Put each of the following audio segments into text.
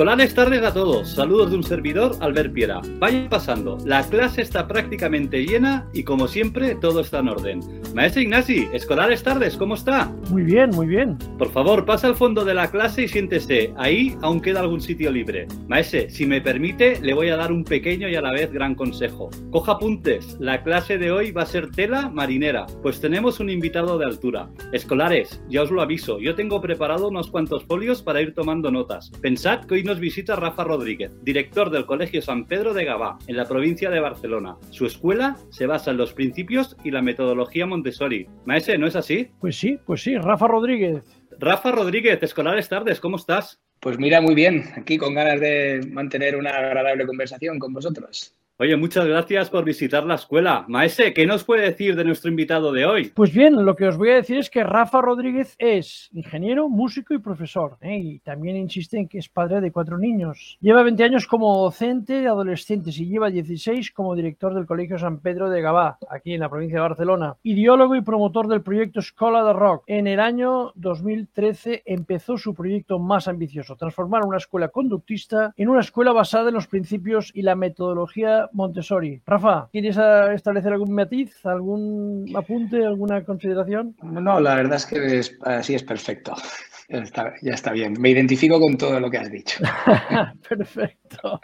Escolares tardes a todos. Saludos de un servidor, Albert Piera. Vayan pasando. La clase está prácticamente llena y como siempre todo está en orden. Maestro Ignasi, escolares tardes, ¿cómo está? Muy bien, muy bien. Por favor, pasa al fondo de la clase y siéntese. Ahí aún queda algún sitio libre. Maese, si me permite, le voy a dar un pequeño y a la vez gran consejo. Coja apuntes. La clase de hoy va a ser tela marinera, pues tenemos un invitado de altura. Escolares, ya os lo aviso, yo tengo preparado unos cuantos folios para ir tomando notas. Pensad hoy nos visita Rafa Rodríguez, director del Colegio San Pedro de Gabá, en la provincia de Barcelona. Su escuela se basa en los principios y la metodología Montessori. Maese, ¿no es así? Pues sí, pues sí, Rafa Rodríguez. Rafa Rodríguez, Escolares Tardes, ¿cómo estás? Pues mira, muy bien, aquí con ganas de mantener una agradable conversación con vosotros. Oye, muchas gracias por visitar la escuela. Maese, ¿qué nos puede decir de nuestro invitado de hoy? Pues bien, lo que os voy a decir es que Rafa Rodríguez es ingeniero, músico y profesor. ¿eh? Y también insiste en que es padre de cuatro niños. Lleva 20 años como docente de adolescentes y lleva 16 como director del Colegio San Pedro de Gabá, aquí en la provincia de Barcelona. Ideólogo y promotor del proyecto Escola de Rock. En el año 2013 empezó su proyecto más ambicioso, transformar una escuela conductista en una escuela basada en los principios y la metodología Montessori. Rafa, ¿quieres establecer algún matiz, algún apunte, alguna consideración? No, la verdad es que así es perfecto. ya está bien. Me identifico con todo lo que has dicho. Perfecto.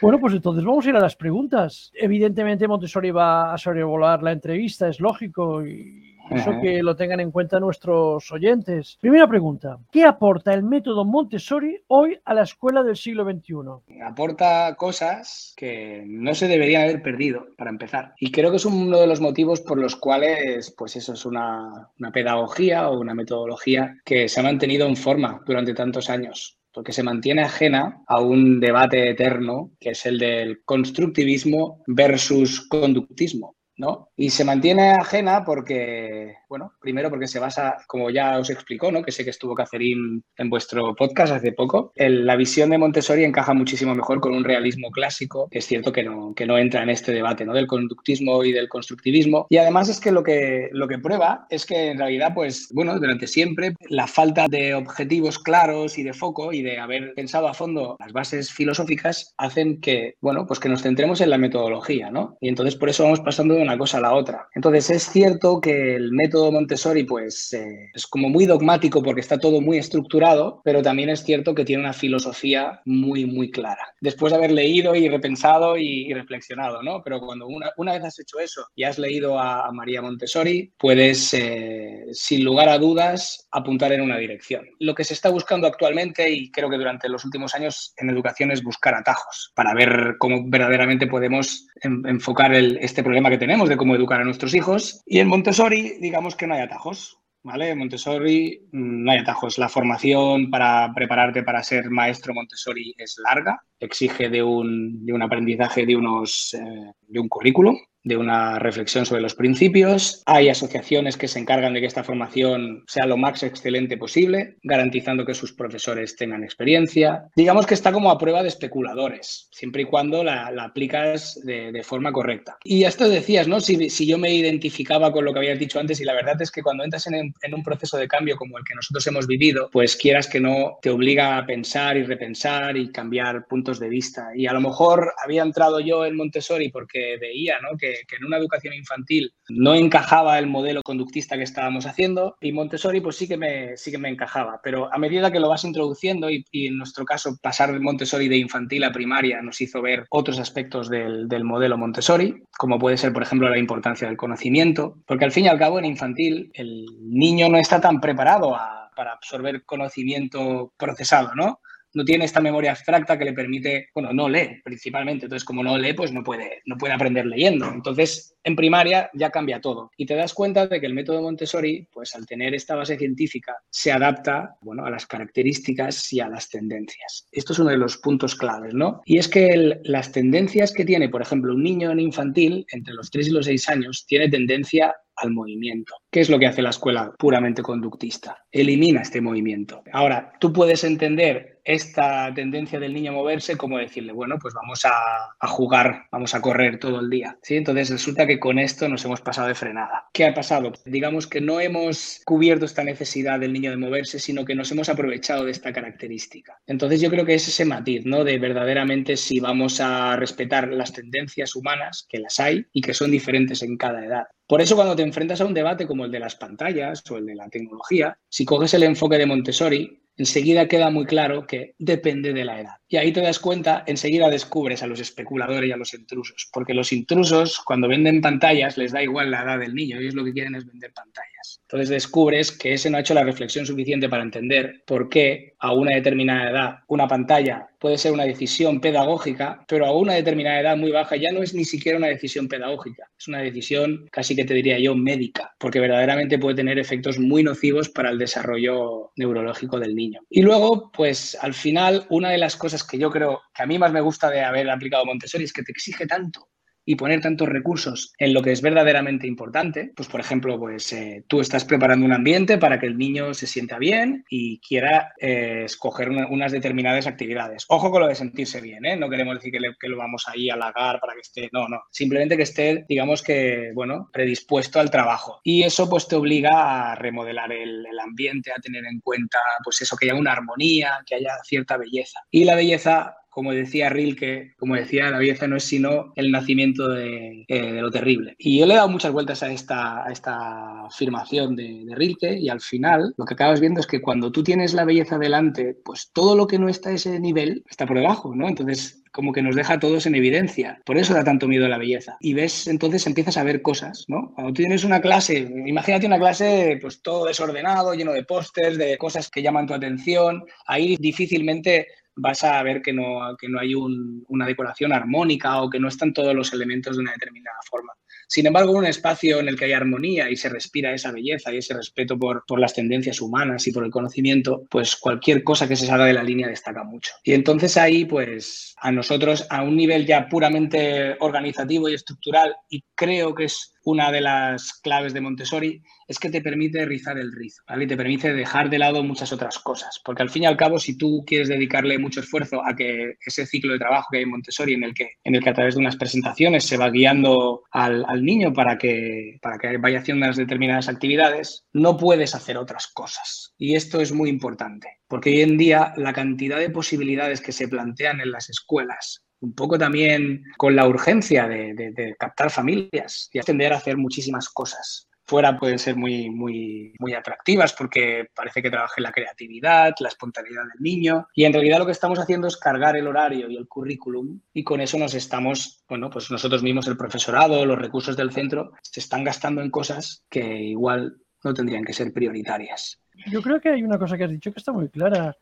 Bueno, pues entonces vamos a ir a las preguntas. Evidentemente Montessori va a sobrevolar la entrevista, es lógico, y eso que lo tengan en cuenta nuestros oyentes. Primera pregunta, ¿qué aporta el método Montessori hoy a la escuela del siglo XXI? Aporta cosas que no se deberían haber perdido, para empezar. Y creo que es uno de los motivos por los cuales, pues eso es una, una pedagogía o una metodología que se ha mantenido en forma durante tantos años porque se mantiene ajena a un debate eterno que es el del constructivismo versus conductismo. ¿No? Y se mantiene ajena porque, bueno, primero porque se basa, como ya os explicó, ¿no? Que sé que estuvo Cacerín en vuestro podcast hace poco, la visión de Montessori encaja muchísimo mejor con un realismo clásico. Es cierto que no, que no entra en este debate, ¿no? Del conductismo y del constructivismo. Y además es que lo que, lo que prueba es que en realidad, pues, bueno, durante siempre la falta de objetivos claros y de foco y de haber pensado a fondo las bases filosóficas hacen que, bueno, pues que nos centremos en la metodología, ¿no? Y entonces por eso vamos pasando de una cosa a la otra. Entonces es cierto que el método Montessori pues eh, es como muy dogmático porque está todo muy estructurado, pero también es cierto que tiene una filosofía muy, muy clara. Después de haber leído y repensado y, reflexionado, ¿no? Pero cuando una, una, vez has hecho eso y has leído a, María Montessori, puedes, eh, sin lugar a dudas, apuntar en una dirección. Lo que se está buscando actualmente, y creo que durante los últimos años en educación, es buscar atajos para ver cómo verdaderamente podemos enfocar este problema que tenemos de cómo educar a nuestros hijos. Y en Montessori, digamos que no hay atajos. ¿Vale? Montessori mm, no hay atajos. La formación para prepararte para ser maestro Montessori es larga, exige de un, de un aprendizaje de, unos, eh, de un currículo de una reflexión sobre los principios. Hay asociaciones que se encargan de que esta formación sea lo más excelente posible, garantizando que sus profesores tengan experiencia. Digamos que está como a prueba de especuladores, siempre y cuando la, aplicas de, forma correcta. Y esto decías, ¿no? Si, si, yo me identificaba con lo que habías dicho antes, y la verdad es que cuando entras en, en un proceso de cambio como el que nosotros hemos vivido, pues quieras que no, te obliga a pensar y repensar y cambiar puntos de vista. Y a lo mejor había entrado yo en Montessori porque veía, ¿no? Que que, en una educación infantil no encajaba el modelo conductista que estábamos haciendo y Montessori pues sí que me, sí que me encajaba, pero a medida que lo vas introduciendo y, en nuestro caso pasar de Montessori de infantil a primaria nos hizo ver otros aspectos del, del modelo Montessori, como puede ser por ejemplo la importancia del conocimiento, porque al fin y al cabo en infantil el niño no está tan preparado para absorber conocimiento procesado, ¿no? No tiene esta memoria abstracta que le permite, bueno, no lee principalmente, entonces como no lee, pues no puede, no puede aprender leyendo. Entonces, en primaria ya cambia todo y te das cuenta de que el método Montessori, pues al tener esta base científica, se adapta, bueno, a las características y a las tendencias. Esto es uno de los puntos claves, ¿no? Y es que las tendencias que tiene, por ejemplo, un niño en infantil, entre los 3 y los 6 años, tiene tendencia al movimiento. ¿Qué es lo que hace la escuela puramente conductista? Elimina este movimiento. Ahora, tú puedes entender esta tendencia del niño a moverse como decirle, bueno, pues vamos a, jugar, vamos a correr todo el día. ¿sí? Entonces resulta que con esto nos hemos pasado de frenada. ¿Qué ha pasado? Digamos que no hemos cubierto esta necesidad del niño de moverse, sino que nos hemos aprovechado de esta característica. Entonces yo creo que es ese matiz, ¿no? De verdaderamente si vamos a respetar las tendencias humanas, que las hay y que son diferentes en cada edad. Por eso cuando te enfrentas a un debate como el de las pantallas o el de la tecnología, si coges el enfoque de Montessori, enseguida queda muy claro que depende de la edad. Y ahí te das cuenta, enseguida descubres a los especuladores y a los intrusos, porque los intrusos cuando venden pantallas les da igual la edad del niño, ellos lo que quieren es vender pantallas. Entonces descubres que ese no ha hecho la reflexión suficiente para entender por qué a una determinada edad una pantalla puede ser una decisión pedagógica, pero a una determinada edad muy baja ya no es ni siquiera una decisión pedagógica, es una decisión casi que te diría yo médica, porque verdaderamente puede tener efectos muy nocivos para el desarrollo neurológico del niño. Y luego, pues al final, una de las cosas que yo creo que a mí más me gusta de haber aplicado Montessori es que te exige tanto y poner tantos recursos en lo que es verdaderamente importante, pues por ejemplo, pues eh, tú estás preparando un ambiente para que el niño se sienta bien y quiera eh, escoger una, unas determinadas actividades. Ojo con lo de sentirse bien, ¿eh? no queremos decir que, le, lo vamos ahí a halagar para que esté, no, no, simplemente que esté, digamos que, bueno, predispuesto al trabajo. Y eso pues te obliga a remodelar el, el ambiente, a tener en cuenta pues eso, que haya una armonía, que haya cierta belleza. Y la belleza como decía Rilke, como decía, la belleza no es sino el nacimiento de, eh, de, lo terrible. Y yo le he dado muchas vueltas a esta, a afirmación de, Rilke y al final lo que acabas viendo es que cuando tú tienes la belleza delante, pues todo lo que no está a ese nivel está por debajo, ¿no? Entonces como que nos deja a todos en evidencia. Por eso da tanto miedo la belleza. Y ves, entonces empiezas a ver cosas, ¿no? Cuando tienes una clase, imagínate una clase, pues todo desordenado, lleno de pósters, de cosas que llaman tu atención, ahí difícilmente vas a ver que no, que no hay un, una decoración armónica o que no están todos los elementos de una determinada forma. Sin embargo, un espacio en el que hay armonía y se respira esa belleza y ese respeto por, por, las tendencias humanas y por el conocimiento, pues cualquier cosa que se salga de la línea destaca mucho. Y entonces ahí, pues a nosotros, a un nivel ya puramente organizativo y estructural, y creo que es una de las claves de Montessori, es que te permite rizar el rizo, ¿vale? Y te permite dejar de lado muchas otras cosas. Porque al fin y al cabo, si tú quieres dedicarle mucho esfuerzo a que ese ciclo de trabajo que hay en Montessori, en el que, a través de unas presentaciones se va guiando al, al niño para que, para que vaya haciendo unas determinadas actividades, no puedes hacer otras cosas. Y esto es muy importante, porque hoy en día la cantidad de posibilidades que se plantean en las escuelas un poco también con la urgencia de, captar familias y tender a hacer muchísimas cosas fuera pueden ser muy, muy, muy atractivas porque parece que trabaja la creatividad, la espontaneidad del niño y en realidad lo que estamos haciendo es cargar el horario y el currículum y con eso nos estamos, bueno, pues nosotros mismos, el profesorado, los recursos del centro, se están gastando en cosas que igual no tendrían que ser prioritarias. Yo creo que hay una cosa que has dicho que está muy clara.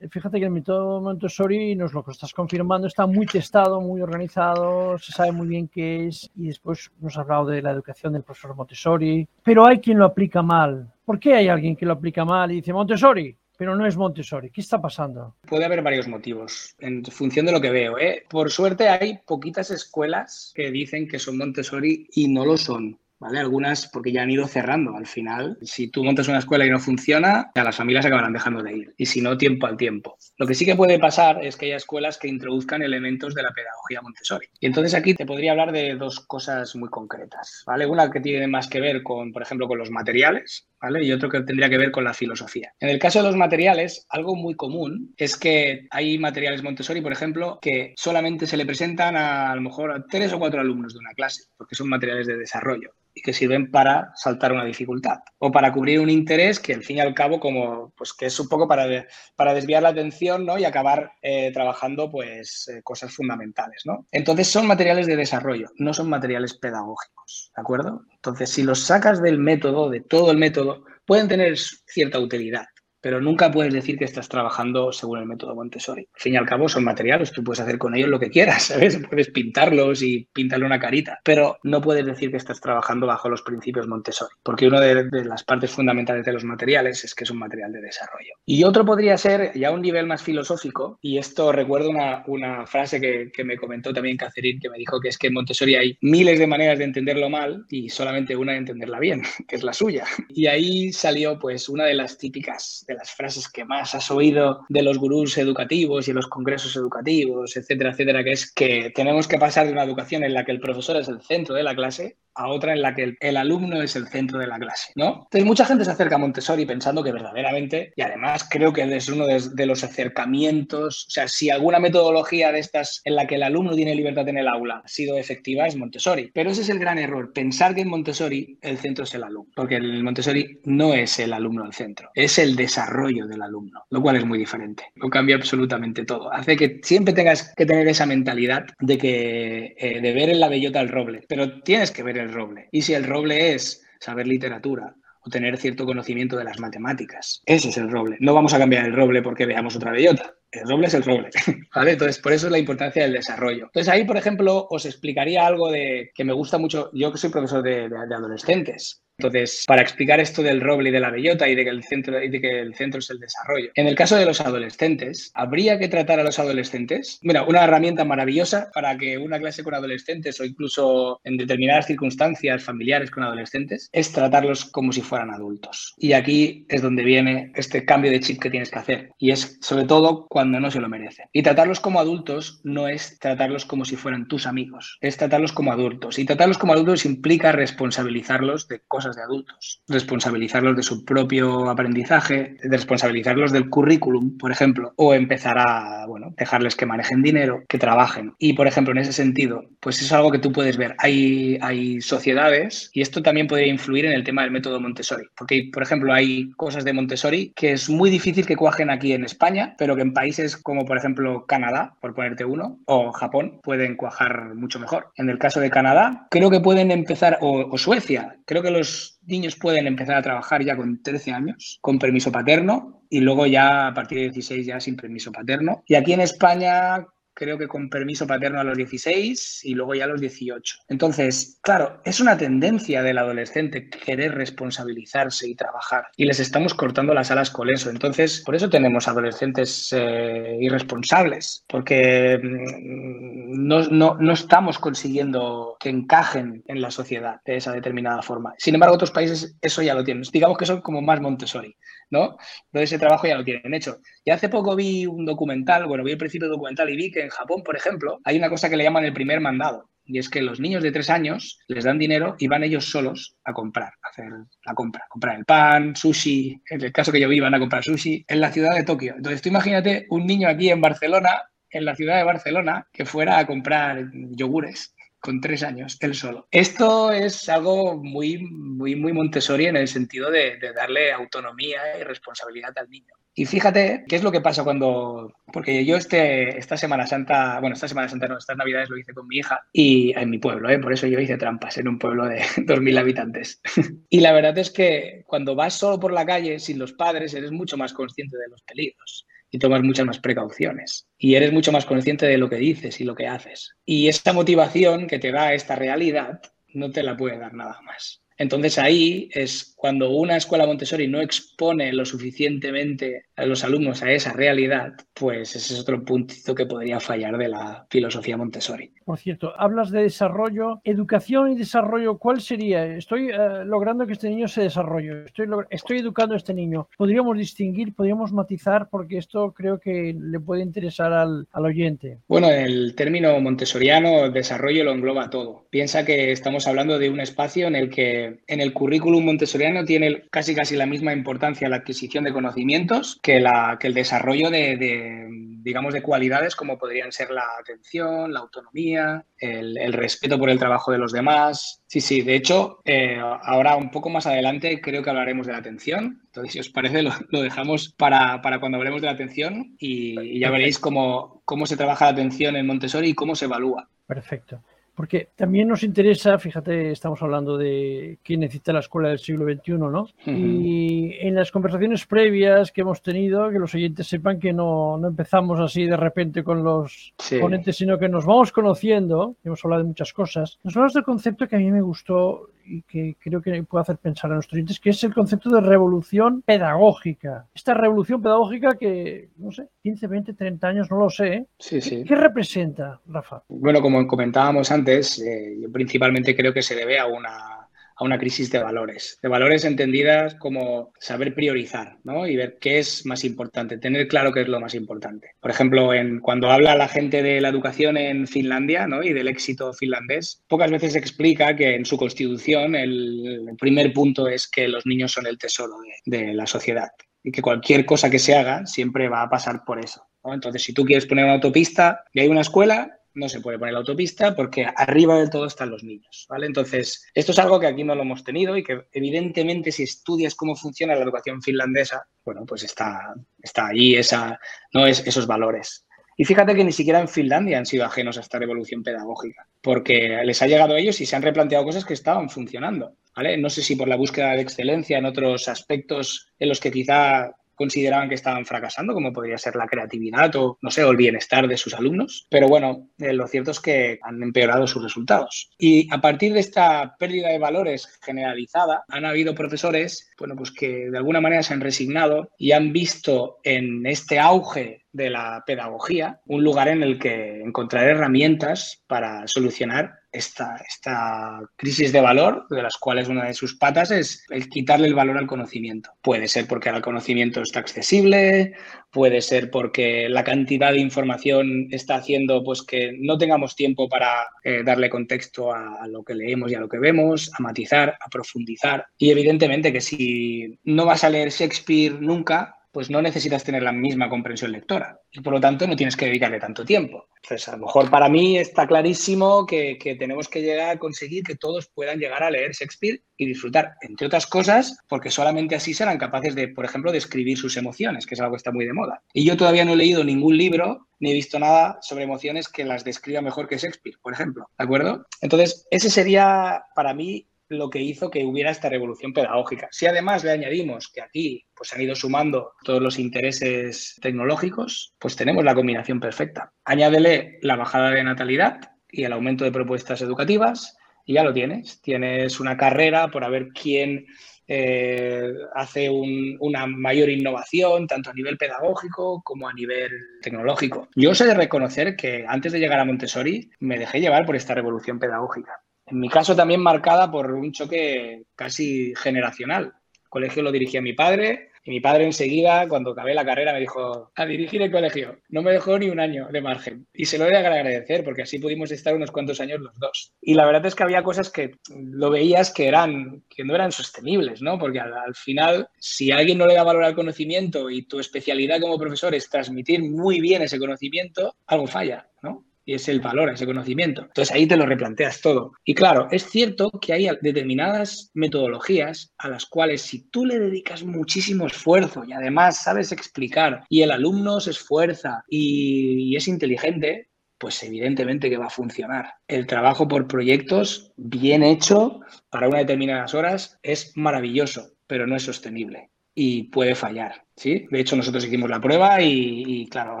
Fíjate que el método Montessori, nos lo estás confirmando, está muy testado, muy organizado, se sabe muy bien qué es y después nos ha hablado de la educación del profesor Montessori, pero hay quien lo aplica mal. ¿Por qué hay alguien que lo aplica mal y dice Montessori? Pero no es Montessori. ¿Qué está pasando? Puede haber varios motivos, en función de lo que veo. ¿eh? Por suerte hay poquitas escuelas que dicen que son Montessori y no lo son. ¿Vale? Algunas porque ya han ido cerrando. Al final, si tú montas una escuela y no funciona, ya las familias acabarán dejando de ir. Y si no, tiempo al tiempo. Lo que sí que puede pasar es que haya escuelas que introduzcan elementos de la pedagogía Montessori. Y entonces aquí te podría hablar de dos cosas muy concretas, ¿vale? Una que tiene más que ver con, por ejemplo, con los materiales, Y otro que tendría que ver con la filosofía. En el caso de los materiales, algo muy común es que hay materiales Montessori, por ejemplo, que solamente se le presentan a, a lo mejor a tres o cuatro alumnos de una clase, porque son materiales de desarrollo y que sirven para saltar una dificultad o para cubrir un interés que al fin y al cabo como pues que es un poco para, para desviar la atención ¿no? y acabar eh, trabajando pues eh, cosas fundamentales ¿no? entonces son materiales de desarrollo no son materiales pedagógicos ¿de acuerdo? Entonces si los sacas del método de todo el método pueden tener cierta utilidad pero nunca puedes decir que estás trabajando según el método Montessori. Al fin y al cabo son materiales, tú puedes hacer con ellos lo que quieras, ¿sabes? Puedes pintarlos y pintarle una carita, pero no puedes decir que estás trabajando bajo los principios Montessori, porque una de, las partes fundamentales de los materiales es que es un material de desarrollo. Y otro podría ser ya un nivel más filosófico, y esto recuerdo una, una frase que, que, me comentó también Catherine, que me dijo que es que en Montessori hay miles de maneras de entenderlo mal y solamente una de entenderla bien, que es la suya. Y ahí salió pues una de las típicas, de las frases que más has oído de los gurús educativos y los congresos educativos, etcétera, etcétera, que es que tenemos que pasar de una educación en la que el profesor es el centro de la clase a otra en la que el, alumno es el centro de la clase, ¿no? Entonces mucha gente se acerca a Montessori pensando que verdaderamente, y además creo que es uno de, los acercamientos, o sea, si alguna metodología de estas en la que el alumno tiene libertad en el aula ha sido efectiva es Montessori. Pero ese es el gran error, pensar que en Montessori el centro es el alumno, porque en Montessori no es el alumno el centro, es el desarrollo del alumno, lo cual es muy diferente, lo cambia absolutamente todo. Hace que siempre tengas que tener esa mentalidad de que eh, de ver en la bellota el roble, pero tienes que ver el roble. Y si el roble es saber literatura o tener cierto conocimiento de las matemáticas, ese es el roble. No vamos a cambiar el roble porque veamos otra bellota. El roble es el roble, ¿vale? Entonces, por eso es la importancia del desarrollo. Entonces, ahí, por ejemplo, os explicaría algo de que me gusta mucho. Yo que soy profesor de, de adolescentes, entonces, para explicar esto del roble y de la bellota y de que el centro, y de que el centro es el desarrollo. En el caso de los adolescentes, ¿habría que tratar a los adolescentes? Bueno, una herramienta maravillosa para que una clase con adolescentes o incluso en determinadas circunstancias familiares con adolescentes es tratarlos como si fueran adultos. Y aquí es donde viene este cambio de chip que tienes que hacer. Y es sobre todo cuando no se lo merecen. Y tratarlos como adultos no es tratarlos como si fueran tus amigos, es tratarlos como adultos. Y tratarlos como adultos implica responsabilizarlos de cosas de adultos, responsabilizarlos de su propio aprendizaje, responsabilizarlos del currículum, por ejemplo, o empezar a, bueno, dejarles que manejen dinero, que trabajen. Y, por ejemplo, en ese sentido, pues es algo que tú puedes ver. Hay, hay sociedades, y esto también podría influir en el tema del método Montessori, porque, por ejemplo, hay cosas de Montessori que es muy difícil que cuajen aquí en España, pero que en países como, por ejemplo, Canadá, por ponerte uno, o Japón, pueden cuajar mucho mejor. En el caso de Canadá, creo que pueden empezar, o Suecia, creo que los niños pueden empezar a trabajar ya con 13 años, con permiso paterno, y luego ya a partir de 16 ya sin permiso paterno. Y aquí en España creo que con permiso paterno a los 16 y luego ya a los 18. Entonces, claro, es una tendencia del adolescente querer responsabilizarse y trabajar y les estamos cortando las alas con eso. Entonces, por eso tenemos adolescentes eh, irresponsables, porque mm, no, no, no estamos consiguiendo que encajen en la sociedad de esa determinada forma. Sin embargo, otros países eso ya lo tienen. Digamos que son como más Montessori. ¿No? Entonces ese trabajo ya lo tienen hecho. Y hace poco vi un documental, bueno, vi el principio del documental y vi que en Japón, por ejemplo, hay una cosa que le llaman el primer mandado. Y es que los niños de tres años les dan dinero y van ellos solos a comprar, a hacer la compra, comprar el pan, sushi, en el caso que yo vi van a comprar sushi, en la ciudad de Tokio. Entonces tú imagínate un niño aquí en Barcelona, en la ciudad de Barcelona, que fuera a comprar yogures con tres años, él solo. Esto es algo muy, muy, muy Montessori en el sentido de, darle autonomía y responsabilidad al niño. Y fíjate qué es lo que pasa cuando, porque yo este, esta Semana Santa, bueno, esta Semana Santa no, estas Navidades lo hice con mi hija y en mi pueblo, ¿eh? por eso yo hice trampas en un pueblo de 2.000 habitantes. y la verdad es que cuando vas solo por la calle sin los padres eres mucho más consciente de los peligros y tomas muchas más precauciones y eres mucho más consciente de lo que dices y lo que haces. Y esta motivación que te da esta realidad no te la puede dar nada más. Entonces ahí es cuando una escuela Montessori no expone lo suficientemente a los alumnos a esa realidad, pues ese es otro puntito que podría fallar de la filosofía Montessori. Por cierto, hablas de desarrollo, educación y desarrollo, ¿cuál sería? Estoy eh, logrando que este niño se desarrolle, estoy, estoy educando a este niño. ¿Podríamos distinguir, podríamos matizar? Porque esto creo que le puede interesar al, al oyente. Bueno, el término montessoriano, desarrollo, lo engloba todo. Piensa que estamos hablando de un espacio en el que en el currículum montessoriano tiene casi casi la misma importancia la adquisición de conocimientos que, la, que el desarrollo de, digamos, de cualidades como podrían ser la atención, la autonomía, el, respeto por el trabajo de los demás. Sí, sí, de hecho, eh, ahora un poco más adelante creo que hablaremos de la atención. Entonces, si os parece, lo, dejamos para, cuando hablemos de la atención y, y ya veréis cómo, cómo se trabaja la atención en Montessori y cómo se evalúa. Perfecto. Porque también nos interesa, fíjate, estamos hablando de qué necesita la escuela del siglo XXI, ¿no? Y en las conversaciones previas que hemos tenido, que los oyentes sepan que no, no empezamos así de repente con los ponentes, sino que nos vamos conociendo, hemos hablado de muchas cosas. Nos hablamos del concepto que a mí me gustó y que creo que puede hacer pensar a nuestros oyentes, que es el concepto de revolución pedagógica. Esta revolución pedagógica que, no sé, 15, 20, 30 años, no lo sé. ¿eh? Sí, sí. ¿Qué, representa, Rafa? Bueno, como comentábamos antes, eh, yo principalmente creo que se debe a una a una crisis de valores, de valores entendidas como saber priorizar ¿no? y ver qué es más importante, tener claro qué es lo más importante. Por ejemplo, en, cuando habla la gente de la educación en Finlandia ¿no? y del éxito finlandés, pocas veces explica que en su constitución el, primer punto es que los niños son el tesoro de, de la sociedad y que cualquier cosa que se haga siempre va a pasar por eso. Entonces, si tú quieres poner una autopista y hay una escuela, no se puede poner la autopista porque arriba del todo están los niños, ¿vale? Entonces, esto es algo que aquí no lo hemos tenido y que evidentemente si estudias cómo funciona la educación finlandesa, bueno, pues está, está ahí esa, ¿no? es, esos valores. Y fíjate que ni siquiera en Finlandia han sido ajenos a esta revolución pedagógica, porque les ha llegado a ellos y se han replanteado cosas que estaban funcionando. ¿vale? No sé si por la búsqueda de excelencia en otros aspectos en los que quizá consideraban que estaban fracasando, como podría ser la creatividad o, no sé, o el bienestar de sus alumnos. Pero bueno, eh, lo cierto es que han empeorado sus resultados. Y a partir de esta pérdida de valores generalizada, han habido profesores, bueno, pues que de alguna manera se han resignado y han visto en este auge de la pedagogía, un lugar en el que encontrar herramientas para solucionar esta, esta crisis de valor, de las cuales una de sus patas es el quitarle el valor al conocimiento. Puede ser porque el conocimiento está accesible, puede ser porque la cantidad de información está haciendo pues, que no tengamos tiempo para eh, darle contexto a, a lo que leemos y a lo que vemos, a matizar, a profundizar. Y evidentemente que si no vas a leer Shakespeare nunca, pues no necesitas tener la misma comprensión lectora y por lo tanto no tienes que dedicarle tanto tiempo. Entonces, a lo mejor para mí está clarísimo que, tenemos que llegar a conseguir que todos puedan llegar a leer Shakespeare y disfrutar, entre otras cosas, porque solamente así serán capaces de, por ejemplo, describir sus emociones, que es algo que está muy de moda. Y yo todavía no he leído ningún libro ni he visto nada sobre emociones que las describa mejor que Shakespeare, por ejemplo. ¿De acuerdo? Entonces, ese sería para mí lo que hizo que hubiera esta revolución pedagógica. Si además le añadimos que aquí pues, han ido sumando todos los intereses tecnológicos, pues tenemos la combinación perfecta. Añádele la bajada de natalidad y el aumento de propuestas educativas y ya lo tienes. Tienes una carrera por ver quién eh, hace una mayor innovación, tanto a nivel pedagógico como a nivel tecnológico. Yo sé de reconocer que antes de llegar a Montessori me dejé llevar por esta revolución pedagógica. En mi caso también marcada por un choque casi generacional. El colegio lo dirigía mi padre y mi padre enseguida, cuando acabé la carrera, me dijo, a dirigir el colegio. No me dejó ni un año de margen. Y se lo voy a agradecer porque así pudimos estar unos cuantos años los dos. Y la verdad es que había cosas que lo veías que, eran, que no eran sostenibles, ¿no? Porque al, al final, si alguien no le da valor al conocimiento y tu especialidad como profesor es transmitir muy bien ese conocimiento, algo falla, ¿no? Y es el valor, ese conocimiento. Entonces ahí te lo replanteas todo. Y claro, es cierto que hay determinadas metodologías a las cuales si tú le dedicas muchísimo esfuerzo y además sabes explicar y el alumno se esfuerza y, es inteligente, pues evidentemente que va a funcionar. El trabajo por proyectos bien hecho para unas determinadas horas es maravilloso, pero no es sostenible y puede fallar. ¿sí? De hecho, nosotros hicimos la prueba y, y, claro,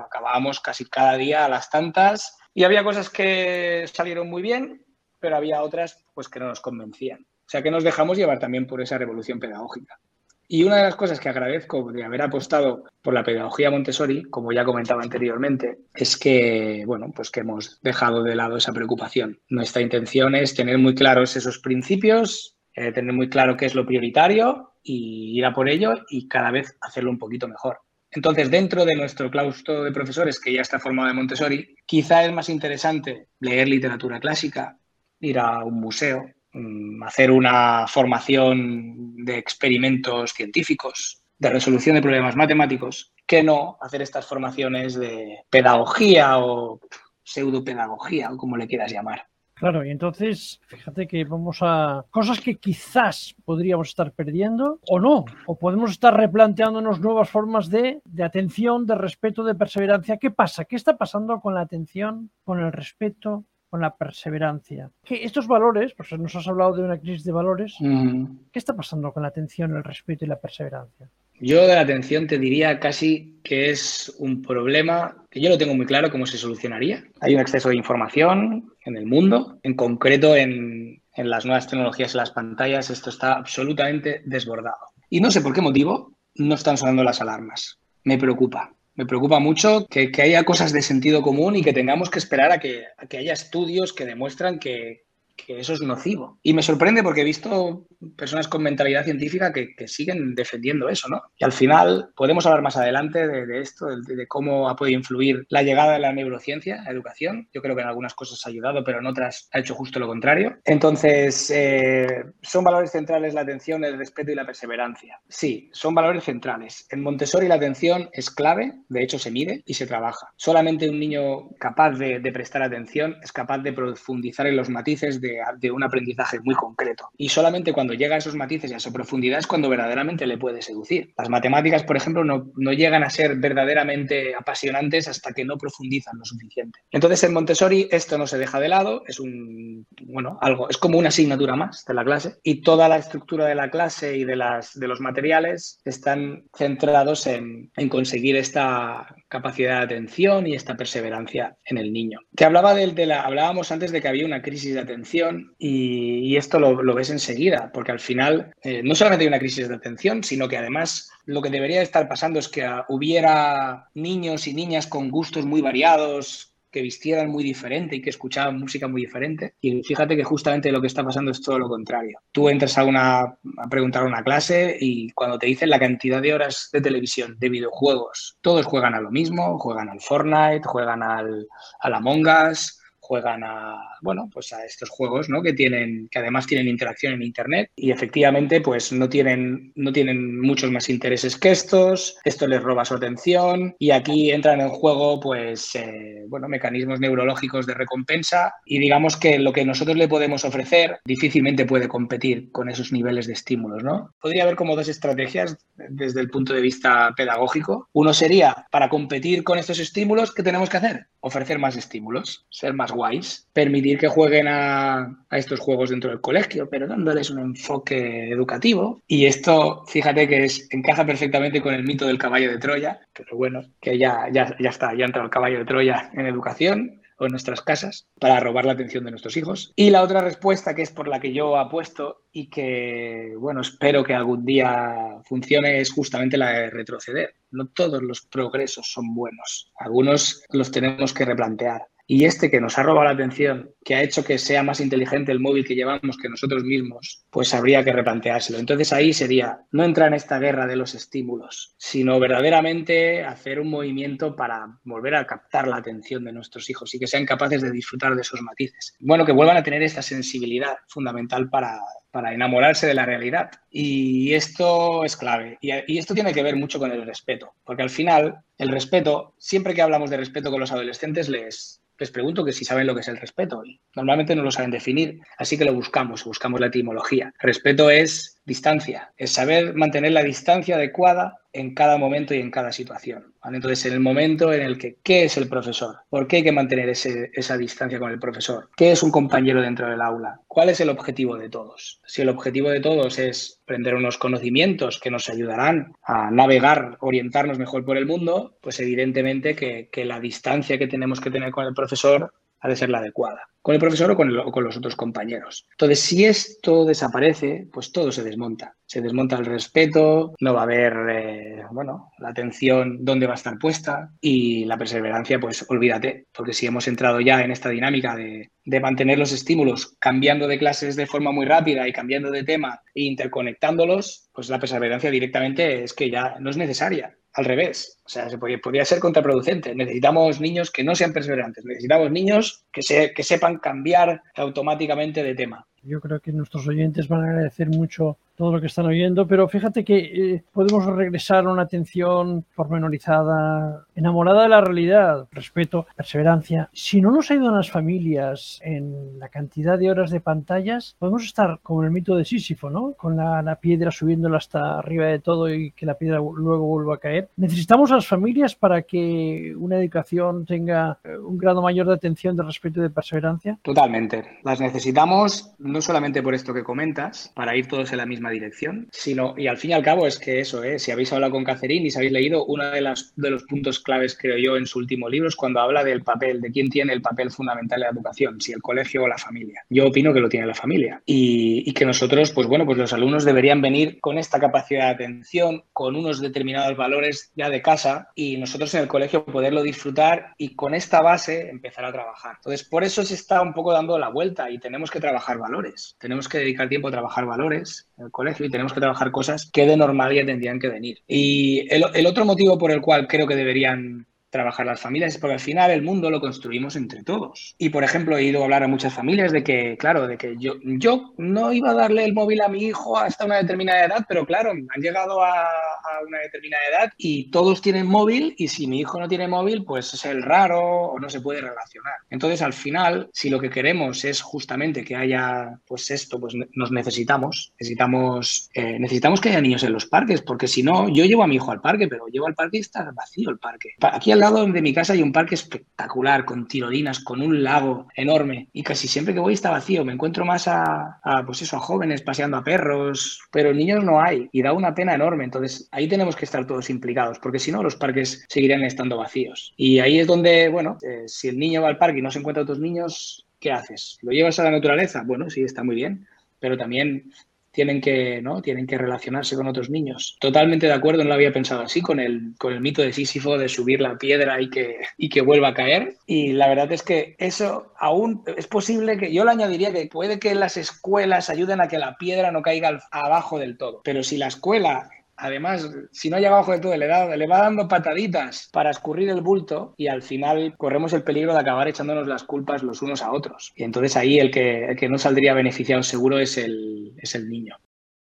acabábamos casi cada día a las tantas y había cosas que salieron muy bien, pero había otras pues, que no nos convencían. O sea que nos dejamos llevar también por esa revolución pedagógica. Y una de las cosas que agradezco de haber apostado por la pedagogía Montessori, como ya comentaba anteriormente, es que, bueno, pues que hemos dejado de lado esa preocupación. Nuestra intención es tener muy claros esos principios, eh, tener muy claro qué es lo prioritario y ir a por ello y cada vez hacerlo un poquito mejor. Entonces, dentro de nuestro claustro de profesores que ya está formado de Montessori, quizá es más interesante leer literatura clásica, ir a un museo, mm, hacer una formación de experimentos científicos, de resolución de problemas matemáticos, que no hacer estas formaciones de pedagogía o pseudopedagogía o como le quieras llamar. Claro, y entonces, fíjate que vamos a cosas que quizás podríamos estar perdiendo o no, o podemos estar replanteándonos nuevas formas de, de, atención, de respeto, de perseverancia. ¿Qué pasa? ¿Qué está pasando con la atención, con el respeto, con la perseverancia. Que estos valores, pues nos has hablado de una crisis de valores, ¿qué está pasando con la atención, el respeto y la perseverancia? Yo de la atención te diría casi que es un problema que yo lo tengo muy claro cómo se solucionaría. Hay un exceso de información en el mundo, en concreto en, en las nuevas tecnologías en las pantallas, esto está absolutamente desbordado. Y no sé por qué motivo no están sonando las alarmas. Me preocupa. Me preocupa mucho que, haya cosas de sentido común y que tengamos que esperar a que, a que haya estudios que demuestran que, que eso es nocivo. Y me sorprende porque he visto personas con mentalidad científica que, siguen defendiendo eso, ¿no? Y al final podemos hablar más adelante de, esto, de, cómo ha podido influir la llegada de la neurociencia a educación. Yo creo que en algunas cosas ha ayudado, pero en otras ha hecho justo lo contrario. Entonces, eh, ¿son valores centrales la atención, el respeto y la perseverancia? Sí, son valores centrales. En Montessori la atención es clave, de hecho se mide y se trabaja. Solamente un niño capaz de, de prestar atención es capaz de profundizar en los matices de de, un aprendizaje muy concreto. Y solamente cuando llega a esos matices y a esa profundidad es cuando verdaderamente le puede seducir. Las matemáticas, por ejemplo, no, no llegan a ser verdaderamente apasionantes hasta que no profundizan lo suficiente. Entonces, en Montessori esto no se deja de lado, es un, bueno, algo, es como una asignatura más de la clase y toda la estructura de la clase y de, las, de los materiales están centrados en, en conseguir esta capacidad de atención y esta perseverancia en el niño. Te hablaba de, de la, hablábamos antes de que había una crisis de atención y, esto lo, ves enseguida, porque al final eh, no solamente hay una crisis de atención, sino que además lo que debería estar pasando es que hubiera niños y niñas con gustos muy variados, que vistieran muy diferente y que escuchaban música muy diferente. Y fíjate que justamente lo que está pasando es todo lo contrario. Tú entras a, una, a preguntar a una clase y cuando te dicen la cantidad de horas de televisión, de videojuegos, todos juegan a lo mismo, juegan al Fortnite, juegan al, al Among Us, juegan a, bueno, pues a estos juegos, ¿no? Que tienen, que además tienen interacción en internet y efectivamente, pues no tienen, no tienen muchos más intereses que estos, esto les roba su atención y aquí entran en juego, pues, eh, bueno, mecanismos neurológicos de recompensa y digamos que lo que nosotros le podemos ofrecer difícilmente puede competir con esos niveles de estímulos, ¿no? Podría haber como dos estrategias desde el punto de vista pedagógico. Uno sería, para competir con estos estímulos, ¿qué tenemos que hacer? Ofrecer más estímulos, ser más guays, permitir que jueguen a, estos juegos dentro del colegio, pero dándoles un enfoque educativo. Y esto, fíjate que es, encaja perfectamente con el mito del caballo de Troya, pero bueno, que ya, ya, ya está, ya ha el caballo de Troya en educación o en nuestras casas para robar la atención de nuestros hijos. Y la otra respuesta que es por la que yo apuesto y que, bueno, espero que algún día funcione es justamente la de retroceder. No todos los progresos son buenos. Algunos los tenemos que replantear. Y este que nos ha robado la atención, que ha hecho que sea más inteligente el móvil que llevamos que nosotros mismos, pues habría que replanteárselo. Entonces ahí sería no entrar en esta guerra de los estímulos, sino verdaderamente hacer un movimiento para volver a captar la atención de nuestros hijos y que sean capaces de disfrutar de esos matices. Bueno, que vuelvan a tener esta sensibilidad fundamental para, para enamorarse de la realidad. Y esto es clave. Y, esto tiene que ver mucho con el respeto, porque al final el respeto, siempre que hablamos de respeto con los adolescentes, les, les pregunto que si saben lo que es el respeto. Y normalmente no lo saben definir, así que lo buscamos, buscamos la etimología. Respeto es distancia, es saber mantener la distancia adecuada en cada momento y en cada situación. Entonces, en el momento en el que, ¿qué es el profesor? ¿Por qué hay que mantener esa distancia con el profesor? ¿Qué es un compañero dentro del aula? ¿Cuál es el objetivo de todos? Si el objetivo de todos es aprender unos conocimientos que nos ayudarán a navegar, orientarnos mejor por el mundo, pues evidentemente que, que la distancia que tenemos que tener con el profesor ha de ser la adecuada, con el profesor o con, los otros compañeros. Entonces, si esto desaparece, pues todo se desmonta. Se desmonta el respeto, no va a haber, eh, bueno, la atención dónde va a estar puesta y la perseverancia, pues olvídate, porque si hemos entrado ya en esta dinámica de, de mantener los estímulos cambiando de clases de forma muy rápida y cambiando de tema e interconectándolos, pues la perseverancia directamente es que ya no es necesaria al revés. O sea, se podría, ser contraproducente. Necesitamos niños que no sean perseverantes. Necesitamos niños que, se, que sepan cambiar automáticamente de tema. Yo creo que nuestros oyentes van a agradecer mucho todo lo que están oyendo, pero fíjate que eh, podemos regresar a una atención pormenorizada, enamorada de la realidad, respeto, perseverancia. Si no nos ayudan las familias en la cantidad de horas de pantallas, podemos estar como el mito de Sísifo, ¿no? Con la, la piedra subiéndola hasta arriba de todo y que la piedra luego vuelva a caer. Necesitamos a las familias para que una educación tenga eh, un grado mayor de atención, de respeto y de perseverancia. Totalmente. Las necesitamos no solamente por esto que comentas, para ir todos en la misma dirección, sino, y al fin y al cabo es que eso, ¿eh? si habéis hablado con Cacerín y si habéis leído, uno de, los puntos claves, creo yo, en su último libro es cuando habla del papel, de quién tiene el papel fundamental en la educación, si el colegio o la familia. Yo opino que lo tiene la familia y que nosotros, pues bueno, pues los alumnos deberían venir con esta capacidad de atención, con unos determinados valores ya de casa y nosotros en el colegio poderlo disfrutar y con esta base empezar a trabajar. Entonces, por eso se está un poco dando la vuelta y tenemos que trabajar valores. Tenemos que dedicar tiempo a trabajar valores el colegio y tenemos que trabajar cosas que de normal ya tendrían que venir. Y el, el otro motivo por el cual creo que deberían trabajar las familias, porque al final el mundo lo construimos entre todos. Y por ejemplo, he ido a hablar a muchas familias de que, claro, de que yo, yo no iba a darle el móvil a mi hijo hasta una determinada edad, pero claro, han llegado a, a una determinada edad y todos tienen móvil y si mi hijo no tiene móvil, pues es el raro o no se puede relacionar. Entonces, al final, si lo que queremos es justamente que haya, pues esto, pues nos necesitamos, necesitamos, eh, necesitamos que haya niños en los parques, porque si no, yo llevo a mi hijo al parque, pero llevo al parque y está vacío el parque. Aquí al de mi casa hay un parque espectacular, con tirolinas, con un lago enorme. Y casi siempre que voy está vacío. Me encuentro más a, a, pues eso, a jóvenes paseando a perros, pero niños no hay. Y da una pena enorme. Entonces, ahí tenemos que estar todos implicados, porque si no, los parques seguirían estando vacíos. Y ahí es donde, bueno, eh, si el niño va al parque y no se encuentra otros niños, ¿qué haces? ¿Lo llevas a la naturaleza? Bueno, sí, está muy bien. Pero también tienen que, ¿no? tienen que relacionarse con otros niños. Totalmente de acuerdo, no lo había pensado así, con el, con el mito de Sísifo de subir la piedra y que, y que vuelva a caer. Y la verdad es que eso aún es posible que yo le añadiría que puede que las escuelas ayuden a que la piedra no caiga abajo del todo. Pero si la escuela Además, si no llega abajo de todo, le, da, le va dando pataditas para escurrir el bulto y al final corremos el peligro de acabar echándonos las culpas los unos a otros. Y entonces ahí el que, no saldría beneficiado seguro es el, es el niño.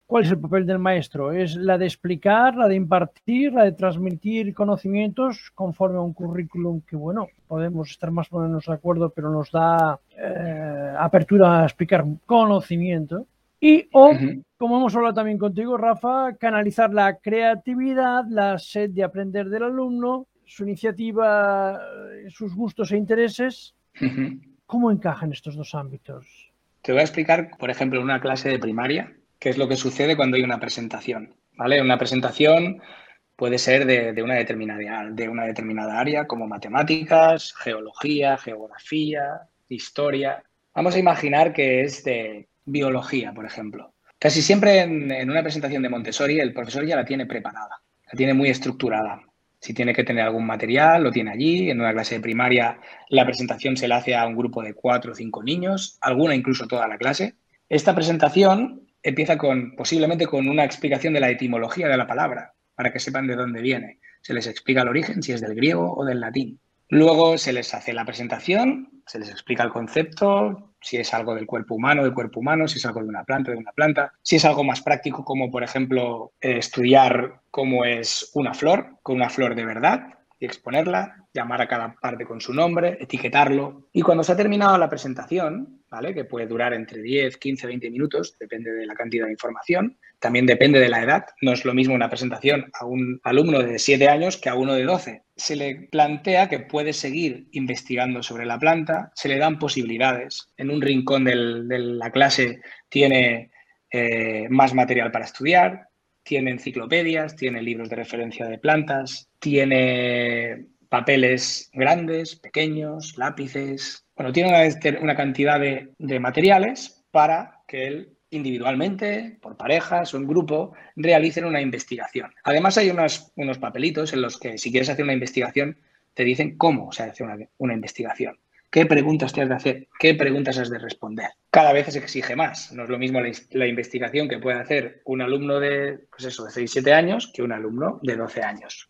¿Cuál es el papel del maestro? ¿Es la de explicar, la de impartir, la de transmitir conocimientos conforme a un currículum que, bueno, podemos estar más o menos de acuerdo, pero nos da eh, apertura a explicar conocimiento? Y o, uh -huh. como hemos hablado también contigo, Rafa, canalizar la creatividad, la sed de aprender del alumno, su iniciativa, sus gustos e intereses. Uh -huh. ¿Cómo encajan estos dos ámbitos? Te voy a explicar, por ejemplo, en una clase de primaria, qué es lo que sucede cuando hay una presentación. ¿vale? Una presentación puede ser de, de, una determinada, de una determinada área, como matemáticas, geología, geografía, historia. Vamos a imaginar que es de biología, por ejemplo. Casi siempre en, una presentación de Montessori el profesor ya la tiene preparada, la tiene muy estructurada. Si tiene que tener algún material, lo tiene allí. En una clase de primaria la presentación se la hace a un grupo de cuatro o cinco niños, alguna incluso toda la clase. Esta presentación empieza con posiblemente con una explicación de la etimología de la palabra, para que sepan de dónde viene. Se les explica el origen, si es del griego o del latín. Luego se les hace la presentación, se les explica el concepto, si es algo del cuerpo humano, del cuerpo humano, si es algo de una planta, de una planta, si es algo más práctico como por ejemplo eh, estudiar cómo es una flor, con una flor de verdad y exponerla, llamar a cada parte con su nombre, etiquetarlo. Y cuando se ha terminado la presentación, ¿vale? que puede durar entre 10, 15, 20 minutos, depende de la cantidad de información, también depende de la edad. No es lo mismo una presentación a un alumno de 7 años que a uno de 12. Se le plantea que puede seguir investigando sobre la planta, se le dan posibilidades. En un rincón de la clase tiene eh, más material para estudiar, tiene enciclopedias, tiene libros de referencia de plantas, tiene papeles grandes, pequeños, lápices. Bueno, tiene una, una cantidad de, de materiales para que él individualmente, por parejas o en grupo, realicen una investigación. Además, hay unos, unos, papelitos en los que si quieres hacer una investigación, te dicen cómo se hace una, una, investigación. ¿Qué preguntas te has de hacer? ¿Qué preguntas has de responder? Cada vez se exige más. No es lo mismo la, la investigación que puede hacer un alumno de, pues eso, de 6, 7 años que un alumno de 12 años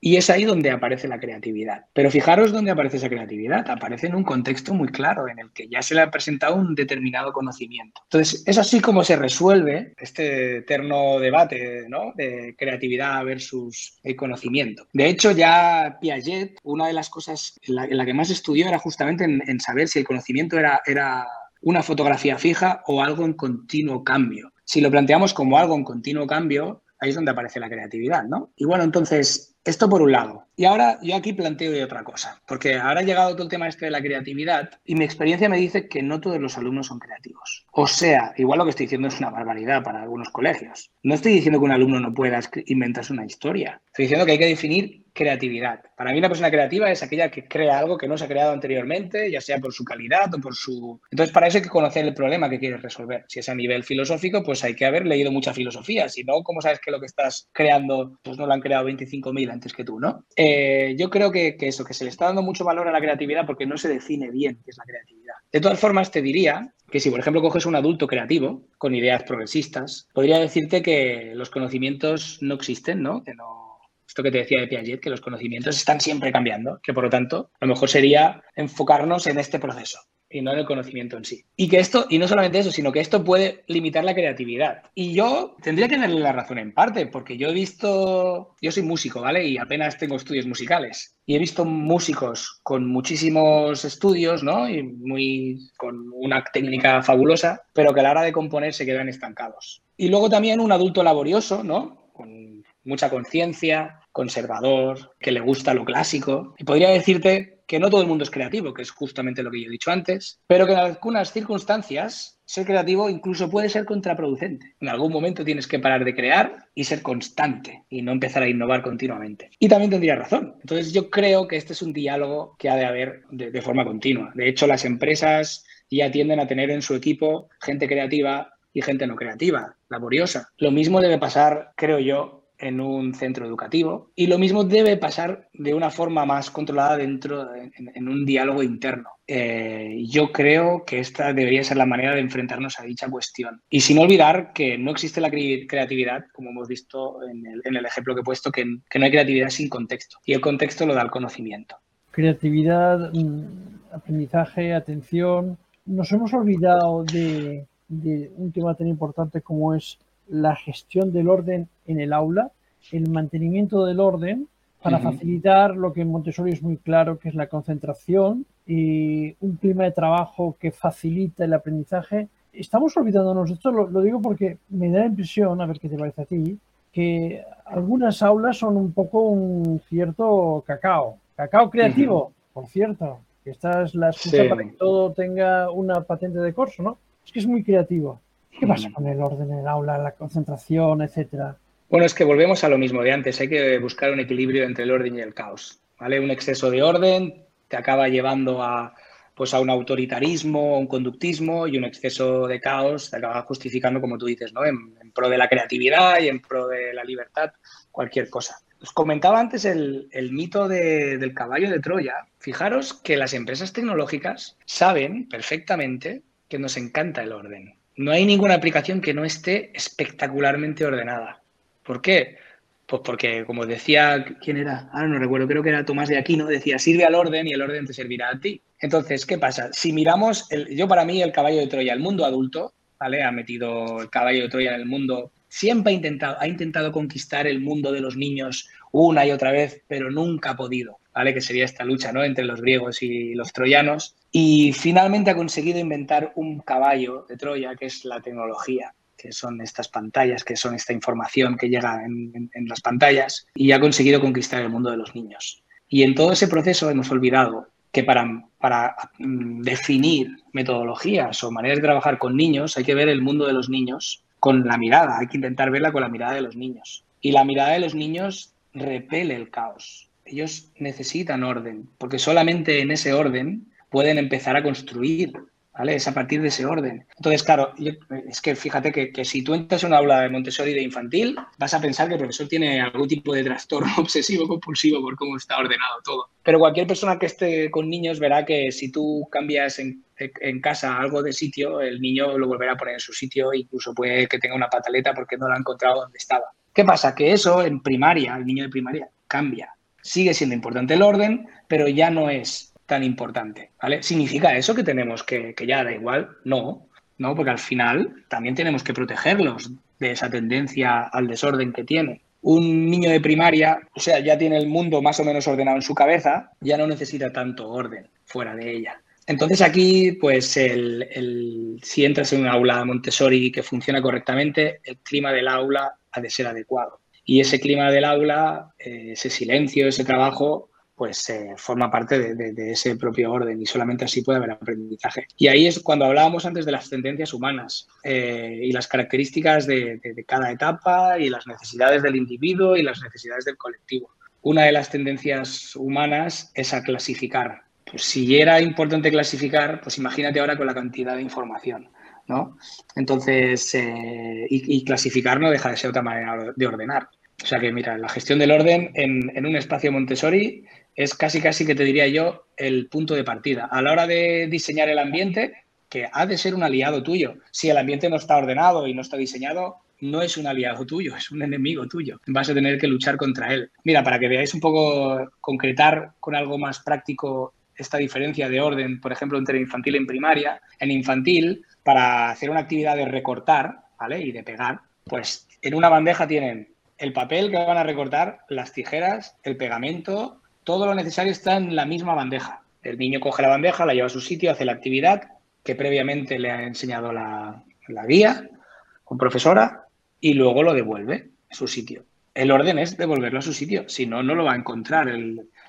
Y es ahí donde aparece la creatividad. Pero fijaros dónde aparece esa creatividad. Aparece en un contexto muy claro, en el que ya se le ha presentado un determinado conocimiento. Entonces, es así como se resuelve este eterno debate ¿no? de creatividad versus el conocimiento. De hecho, ya Piaget, una de las cosas en la, que más estudió era justamente en, saber si el conocimiento era, era una fotografía fija o algo en continuo cambio. Si lo planteamos como algo en continuo cambio, ahí es donde aparece la creatividad, ¿no? Y bueno, entonces, esto por un lado. Y ahora yo aquí planteo otra cosa, porque ahora ha llegado todo el tema este de la creatividad y mi experiencia me dice que no todos los alumnos son creativos. O sea, igual lo que estoy diciendo es una barbaridad para algunos colegios. No estoy diciendo que un alumno no pueda inventarse una historia. Estoy diciendo que hay que definir creatividad. Para mí una persona creativa es aquella que crea algo que no se ha creado anteriormente, ya sea por su calidad o por su... Entonces, para eso hay que conocer el problema que quieres resolver. Si es a nivel filosófico, pues hay que haber leído mucha filosofía. Si no, ¿cómo sabes que lo que estás creando, pues no lo han creado 25.000 antes que tú, ¿no? Eh, yo creo que, que eso, que se le está dando mucho valor a la creatividad porque no se define bien qué es la creatividad. De todas formas, te diría que si, por ejemplo, coges un adulto creativo con ideas progresistas, podría decirte que los conocimientos no existen, ¿no? Que no esto que te decía de Piaget, que los conocimientos están siempre cambiando, que por lo tanto, a lo mejor sería enfocarnos en este proceso y no en el conocimiento en sí. Y que esto, y no solamente eso, sino que esto puede limitar la creatividad. Y yo tendría que darle la razón en parte, porque yo he visto, yo soy músico, ¿vale? Y apenas tengo estudios musicales. Y he visto músicos con muchísimos estudios, ¿no? Y muy, con una técnica fabulosa, pero que a la hora de componer se quedan estancados. Y luego también un adulto laborioso, ¿no? Con mucha conciencia, conservador, que le gusta lo clásico. Y podría decirte que no todo el mundo es creativo, que es justamente lo que yo he dicho antes, pero que en algunas circunstancias ser creativo incluso puede ser contraproducente. En algún momento tienes que parar de crear y ser constante y no empezar a innovar continuamente. Y también tendría razón. Entonces yo creo que este es un diálogo que ha de haber de, de forma continua. De hecho, las empresas ya tienden a tener en su equipo gente creativa y gente no creativa, laboriosa. Lo mismo debe pasar, creo yo, en un centro educativo y lo mismo debe pasar de una forma más controlada dentro en, un diálogo interno. Eh, yo creo que esta debería ser la manera de enfrentarnos a dicha cuestión. Y sin olvidar que no existe la creatividad, como hemos visto en el, ejemplo que he puesto, que, no hay creatividad sin contexto. Y el contexto lo da el conocimiento. Creatividad, mm, aprendizaje, atención. Nos hemos olvidado de un tema tan importante como es la gestión del orden en el aula, el mantenimiento del orden para facilitar lo que en Montessori es muy claro, que es la concentración y un clima de trabajo que facilita el aprendizaje. Estamos olvidándonos, esto lo, lo digo porque me da la impresión, a ver qué te parece a ti, que algunas aulas son un poco un cierto cacao, cacao creativo, por cierto, que esta es la excusa para que todo tenga una patente de corso, ¿no? Es que es muy creativo. ¿Qué pasa con el orden en el aula, la concentración, etcétera? Bueno, es que volvemos a lo mismo de antes. Hay que buscar un equilibrio entre el orden y el caos. ¿vale? Un exceso de orden te acaba llevando a, pues a un autoritarismo, un conductismo y un exceso de caos te acaba justificando, como tú dices, ¿no? en, pro de la creatividad y en pro de la libertad, cualquier cosa. Os comentaba antes el, mito del caballo de Troya. Fijaros que las empresas tecnológicas saben perfectamente que nos encanta el orden. No hay ninguna aplicación que no esté espectacularmente ordenada. ¿Por qué? Pues porque, como decía, ¿quién era? Ahora no recuerdo, creo que era Tomás de Aquino, decía, sirve al orden y el orden te servirá a ti. Entonces, ¿qué pasa? Si miramos, yo para mí el caballo de Troya, el mundo adulto, ¿vale? Ha metido el caballo de Troya en el mundo, siempre ha intentado, ha intentado conquistar el mundo de los niños una y otra vez, pero nunca ha podido, ¿vale? Que sería esta lucha, ¿no? Entre los griegos y los troyanos. Y finalmente ha conseguido inventar un caballo de Troya, que es la tecnología, que son estas pantallas, que son esta información que llega en, las pantallas, y ha conseguido conquistar el mundo de los niños. Y en todo ese proceso hemos olvidado que para, para mm, definir metodologías o maneras de trabajar con niños hay que ver el mundo de los niños con la mirada, hay que intentar verla con la mirada de los niños. Y la mirada de los niños repele el caos. Ellos necesitan orden, porque solamente en ese orden pueden empezar a construir, ¿vale? Es a partir de ese orden. Entonces, claro, es que fíjate que, si tú entras en una aula de Montessori de infantil, vas a pensar que el profesor tiene algún tipo de trastorno obsesivo compulsivo por cómo está ordenado todo. Pero cualquier persona que esté con niños verá que si tú cambias en, en casa algo de sitio, el niño lo volverá a poner en su sitio, incluso puede que tenga una pataleta porque no lo ha encontrado donde estaba. ¿Qué pasa? Que eso en primaria, el niño de primaria, cambia. Sigue siendo importante el orden, pero ya no es tan importante, ¿vale? ¿Significa eso que tenemos que, que ya da igual? No, no, porque al final también tenemos que protegerlos de esa tendencia al desorden que tiene. Un niño de primaria, o sea, ya tiene el mundo más o menos ordenado en su cabeza, ya no necesita tanto orden fuera de ella. Entonces aquí, pues, el, si entras en un aula Montessori que funciona correctamente, el clima del aula ha de ser adecuado. Y ese clima del aula, eh, ese silencio, ese trabajo, pues eh, forma parte de, ese propio orden y solamente así puede haber aprendizaje. Y ahí es cuando hablábamos antes de las tendencias humanas eh, y las características de, cada etapa y las necesidades del individuo y las necesidades del colectivo. Una de las tendencias humanas es a clasificar. Pues si era importante clasificar, pues imagínate ahora con la cantidad de información. ¿no? Entonces, eh, y, clasificar no deja de ser otra manera de ordenar. O sea que, mira, la gestión del orden en, en un espacio Montessori es casi casi que te diría yo el punto de partida. A la hora de diseñar el ambiente, que ha de ser un aliado tuyo. Si el ambiente no está ordenado y no está diseñado, no es un aliado tuyo, es un enemigo tuyo. Vas a tener que luchar contra él. Mira, para que veáis un poco, concretar con algo más práctico esta diferencia de orden, por ejemplo, entre infantil y primaria. En infantil, para hacer una actividad de recortar, ¿vale? Y de pegar, pues en una bandeja tienen el papel que van a recortar, las tijeras, el pegamento, todo lo necesario está en la misma bandeja. El niño coge la bandeja, la lleva a su sitio, hace la actividad que previamente le ha enseñado la, guía o profesora y luego lo devuelve a su sitio. El orden es devolverlo a su sitio, si no, no lo va a encontrar.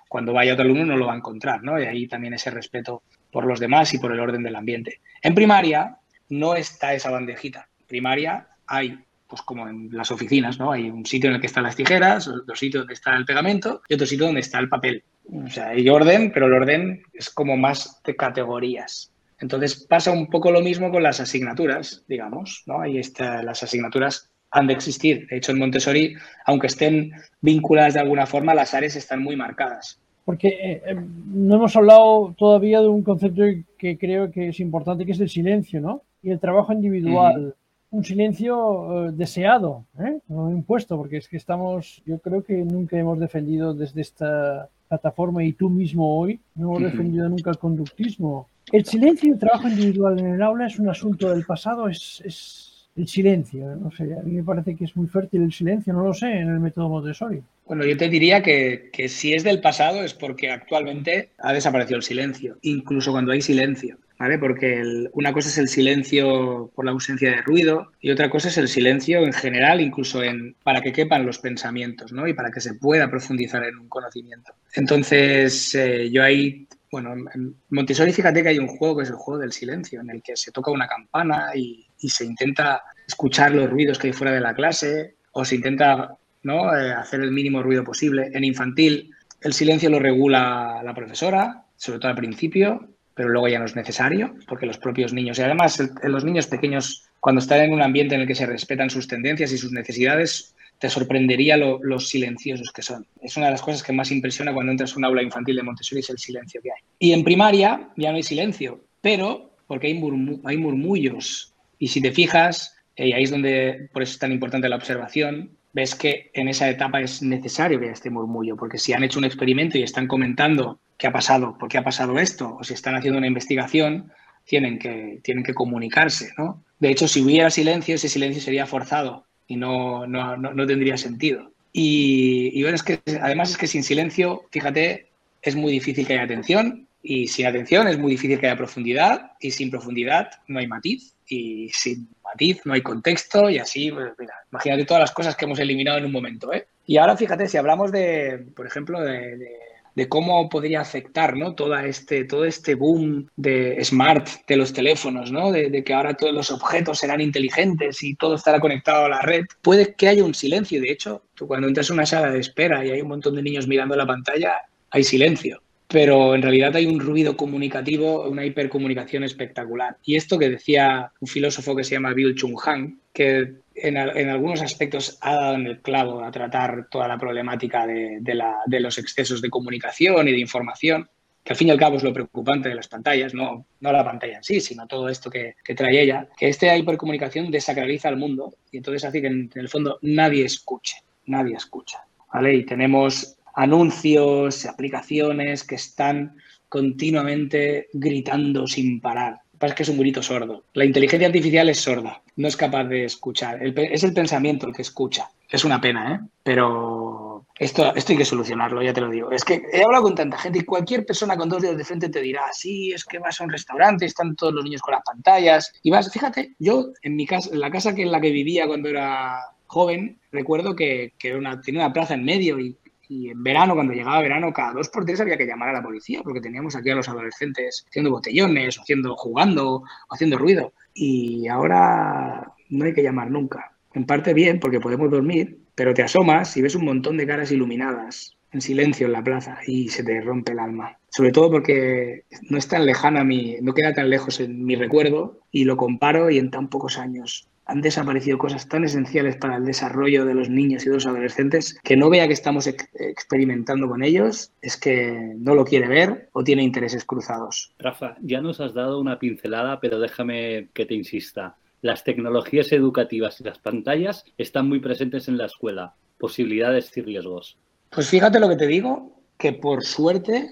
Cuando vaya otro alumno no lo va a encontrar, ¿no? Y ahí también ese respeto por los demás y por el orden del ambiente. En primaria no está esa bandejita. En primaria hay pues como en las oficinas, ¿no? Hay un sitio en el que están las tijeras, otro sitio donde está el pegamento y otro sitio donde está el papel. O sea, hay orden, pero el orden es como más de categorías. Entonces pasa un poco lo mismo con las asignaturas, digamos, ¿no? Ahí está, las asignaturas han de existir. De hecho, en Montessori, aunque estén vinculadas de alguna forma, las áreas están muy marcadas. Porque eh, eh, no hemos hablado todavía de un concepto que creo que es importante, que es el silencio, ¿no? Y el trabajo individual un silencio eh, deseado, ¿eh? no impuesto, porque es que estamos, yo creo que nunca hemos defendido desde esta plataforma y tú mismo hoy, no hemos defendido nunca el conductismo. El silencio y el trabajo individual en el aula es un asunto del pasado, es, es el silencio, no sé, a mí me parece que es muy fértil el silencio, no lo sé, en el método Montessori. Bueno, yo te diría que, que si es del pasado es porque actualmente ha desaparecido el silencio, incluso cuando hay silencio. Porque una cosa es el silencio por la ausencia de ruido y otra cosa es el silencio en general, incluso en, para que quepan los pensamientos, ¿no? Y para que se pueda profundizar en un conocimiento. Entonces, eh, yo ahí, bueno, en Montessori fíjate que hay un juego que es el juego del silencio, en el que se toca una campana y, se intenta escuchar los ruidos que hay fuera de la clase o se intenta ¿no? Eh, hacer el mínimo ruido posible. En infantil, el silencio lo regula la profesora, sobre todo al principio, pero luego ya no es necesario, porque los propios niños, y además los niños pequeños, cuando están en un ambiente en el que se respetan sus tendencias y sus necesidades, te sorprendería los silenciosos que son. Es una de las cosas que más impresiona cuando entras a un aula infantil de Montessori, es el silencio que hay. Y en primaria ya no hay silencio, pero porque hay, hay murmullos. Y si te fijas, eh, y ahí es donde, por eso es tan importante la observación, ves que en esa etapa es necesario que haya este murmullo, porque si han hecho un experimento y están comentando qué ha pasado, por qué ha pasado esto, o si están haciendo una investigación, tienen que, tienen que comunicarse, ¿no? De hecho, si hubiera silencio, ese silencio sería forzado y no, no, no, tendría sentido. Y, bueno, es que además es que sin silencio, fíjate, es muy difícil que haya atención y sin atención es muy difícil que haya profundidad y sin profundidad no hay matiz y sin matiz no hay contexto y así, pues, imagínate todas las cosas que hemos eliminado en un momento. ¿eh? Y ahora fíjate, si hablamos de, por ejemplo, de cómo podría afectar ¿no? Toda este, todo este boom de smart de los teléfonos, ¿no? De, que ahora todos los objetos serán inteligentes y todo estará conectado a la red. Puede que haya un silencio, de hecho, tú cuando entras a una sala de espera y hay un montón de niños mirando la pantalla, hay silencio. Pero en realidad hay un ruido comunicativo, una hipercomunicación espectacular. Y esto que decía un filósofo que se llama Bill Chung Han, que en, algunos aspectos ha dado en el clavo a tratar toda la problemática de, los excesos de comunicación y de información, que al fin y al cabo es lo preocupante de las pantallas, no, no la pantalla en sí, sino todo esto que, trae ella, que esta hipercomunicación desacraliza al mundo y entonces hace que en, el fondo nadie escuche, nadie escucha. ¿vale? Y tenemos anuncios, aplicaciones que están continuamente gritando sin parar. Pasa es que es un grito sordo. La inteligencia artificial es sorda, no es capaz de escuchar. es el pensamiento el que escucha. Es una pena, ¿eh? Pero esto, esto hay que solucionarlo, ya te lo digo. Es que he hablado con tanta gente y cualquier persona con dos dedos de frente te dirá, sí, es que vas a un restaurante, están todos los niños con las pantallas. Y vas, fíjate, yo en mi casa, en la casa que en la que vivía cuando era joven, recuerdo que, que una, tenía una plaza en medio y y en verano, cuando llegaba verano, cada dos por tres había que llamar a la policía, porque teníamos aquí a los adolescentes haciendo botellones, haciendo, jugando, haciendo ruido. Y ahora no hay que llamar nunca. En parte bien, porque podemos dormir, pero te asomas y ves un montón de caras iluminadas en silencio en la plaza y se te rompe el alma. Sobre todo porque no es tan lejana mi, no queda tan lejos en mi recuerdo y lo comparo y en tan pocos años han desaparecido cosas tan esenciales para el desarrollo de los niños y de los adolescentes que no vea que estamos experimentando con ellos, es que no lo quiere ver o tiene intereses cruzados. Rafa, ya nos has dado una pincelada, pero déjame que te insista. Las tecnologías educativas y las pantallas están muy presentes en la escuela. Posibilidades y riesgos. Pues fíjate lo que te digo, que por suerte,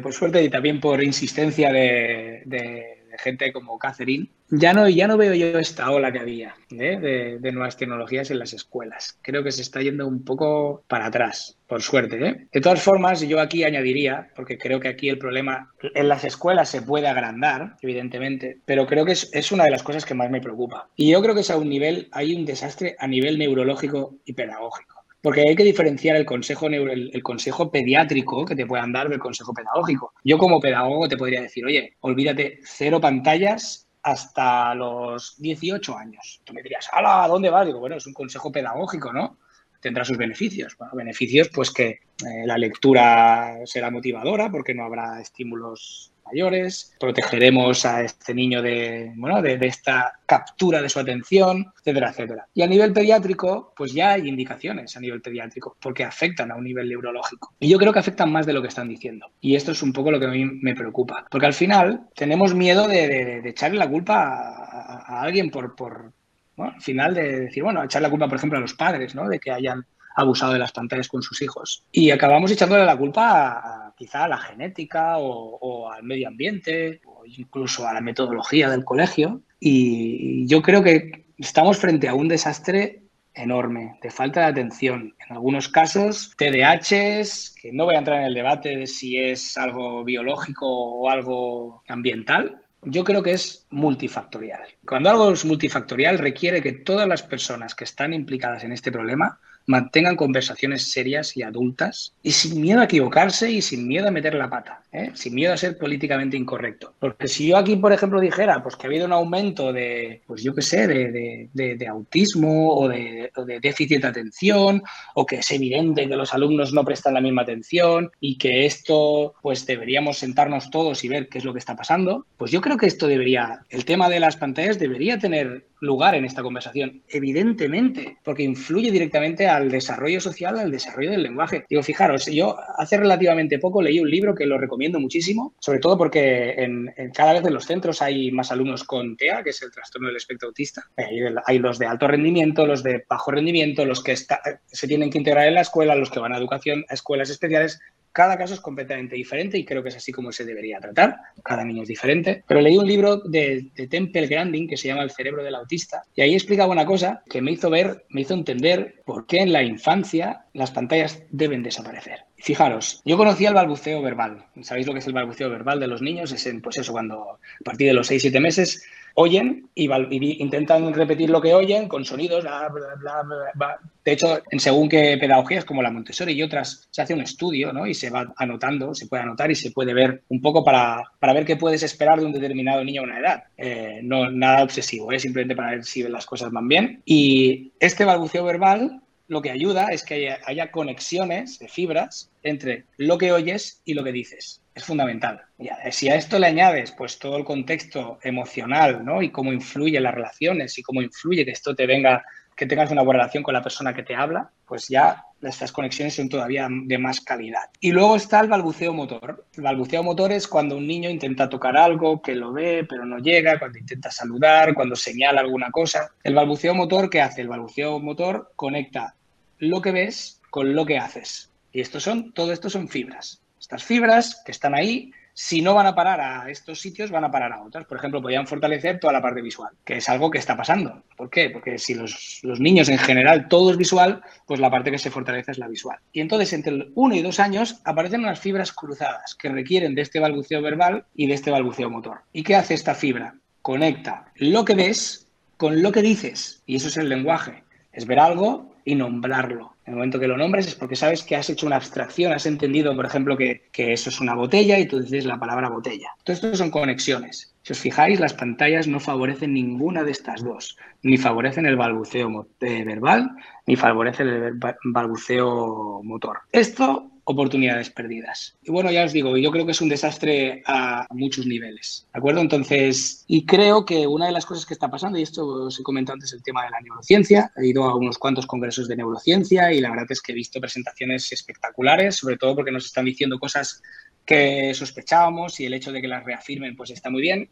por suerte y también por insistencia de gente como Catherine, ya no, ya no veo yo esta ola que había ¿eh? de, nuevas tecnologías en las escuelas. Creo que se está yendo un poco para atrás, por suerte. ¿eh? De todas formas, yo aquí añadiría, porque creo que aquí el problema en las escuelas se puede agrandar, evidentemente, pero creo que es, es una de las cosas que más me preocupa. Y yo creo que es a un nivel, hay un desastre a nivel neurológico y pedagógico. Porque hay que diferenciar el consejo, el, consejo pediátrico que te puedan dar del consejo pedagógico. Yo como pedagogo te podría decir, oye, olvídate, cero pantallas hasta los 18 años. Tú me dirías, ¿a dónde vas? Digo, bueno, es un consejo pedagógico, ¿no? Tendrá sus beneficios. Bueno, beneficios, pues que eh, la lectura será motivadora porque no habrá estímulos mayores, protegeremos a este niño de, bueno, de, esta captura de su atención, etcétera, etcétera. Y a nivel pediátrico, pues ya hay indicaciones a nivel pediátrico, porque afectan a un nivel neurológico. Y yo creo que afectan más de lo que están diciendo. Y esto es un poco lo que a mí me preocupa, porque al final tenemos miedo de, echarle la culpa a, alguien por, por al final de decir, bueno, echar la culpa, por ejemplo, a los padres, ¿no? De que hayan abusado de las pantallas con sus hijos. Y acabamos echándole la culpa a, quizá a la genética o, al medio ambiente o incluso a la metodología del colegio. Y yo creo que estamos frente a un desastre enorme de falta de atención. En algunos casos, TDAHs, que no voy a entrar en el debate de si es algo biológico o algo ambiental, yo creo que es multifactorial. Cuando algo es multifactorial requiere que todas las personas que están implicadas en este problema mantengan conversaciones serias y adultas y sin miedo a equivocarse y sin miedo a meter la pata, ¿eh? sin miedo a ser políticamente incorrecto. Porque si yo aquí, por ejemplo, dijera pues que ha habido un aumento de, pues yo qué sé, de, autismo o de, déficit de atención o que es evidente que los alumnos no prestan la misma atención y que esto, pues deberíamos sentarnos todos y ver qué es lo que está pasando, pues yo creo que esto debería, el tema de las pantallas debería tener lugar en esta conversación, evidentemente, porque influye directamente al desarrollo social, al desarrollo del lenguaje. Digo, fijaros, yo hace relativamente poco leí un libro que lo recomiendo muchísimo, sobre todo porque en, cada vez en los centros hay más alumnos con TEA, que es el trastorno del espectro autista. Hay, los de alto rendimiento, los de bajo rendimiento, los que se tienen que integrar en la escuela, los que van a educación, a escuelas especiales. Cada caso es completamente diferente y creo que es así como se debería tratar. Cada niño es diferente. Pero leí un libro de, Temple Grandin que se llama El cerebro del autista y ahí explicaba una cosa que me hizo ver, me hizo entender por qué en la infancia las pantallas deben desaparecer. Fijaros, yo conocía el balbuceo verbal. ¿Sabéis lo que es el balbuceo verbal de los niños? Es en, pues eso, cuando a partir de los 6-7 meses oyen y, intentan repetir lo que oyen con sonidos. de hecho, en según qué pedagogías, como la Montessori y otras, se hace un estudio ¿no? y se va anotando, se puede anotar y se puede ver un poco para, para ver qué puedes esperar de un determinado niño a una edad. Eh, no nada obsesivo, es ¿eh? simplemente para ver si las cosas van bien. Y este balbuceo verbal lo que ayuda es que haya, conexiones de fibras entre lo que oyes y lo que dices. Es fundamental. si a esto le añades pues todo el contexto emocional, ¿no? Y cómo influye las relaciones y cómo influye que esto te venga, que tengas una buena relación con la persona que te habla, pues ya estas conexiones son todavía de más calidad. Y luego está el balbuceo motor. El balbuceo motor es cuando un niño intenta tocar algo, que lo ve, pero no llega, cuando intenta saludar, cuando señala alguna cosa. El balbuceo motor, ¿qué hace? El balbuceo motor conecta lo que ves con lo que haces. Y esto son, todo esto son fibras. Estas fibras que están ahí si no van a parar a estos sitios, van a parar a otros. Por ejemplo, podrían fortalecer toda la parte visual, que es algo que está pasando. ¿Por qué? Porque si los, niños en general todo es visual, pues la parte que se fortalece es la visual. Y entonces, entre uno y dos años, aparecen unas fibras cruzadas que requieren de este balbuceo verbal y de este balbuceo motor. ¿Y qué hace esta fibra? Conecta lo que ves con lo que dices. Y eso es el lenguaje. Es ver algo y nombrarlo. En el momento que lo nombres es porque sabes que has hecho una abstracción, has entendido, por ejemplo, que, eso es una botella y tú dices la palabra botella. Todo esto son conexiones. Si os fijáis, las pantallas no favorecen ninguna de estas dos. Ni favorecen el balbuceo eh, verbal, ni favorecen el balbuceo motor. Esto oportunidades perdidas. Y bueno, ya os digo, yo creo que es un desastre a muchos niveles, ¿de acuerdo? Entonces, y creo que una de las cosas que está pasando, y esto os he comentado antes, el tema de la neurociencia, he ido a unos cuantos congresos de neurociencia y la verdad es que he visto presentaciones espectaculares, sobre todo porque nos están diciendo cosas que sospechábamos y el hecho de que las reafirmen pues está muy bien,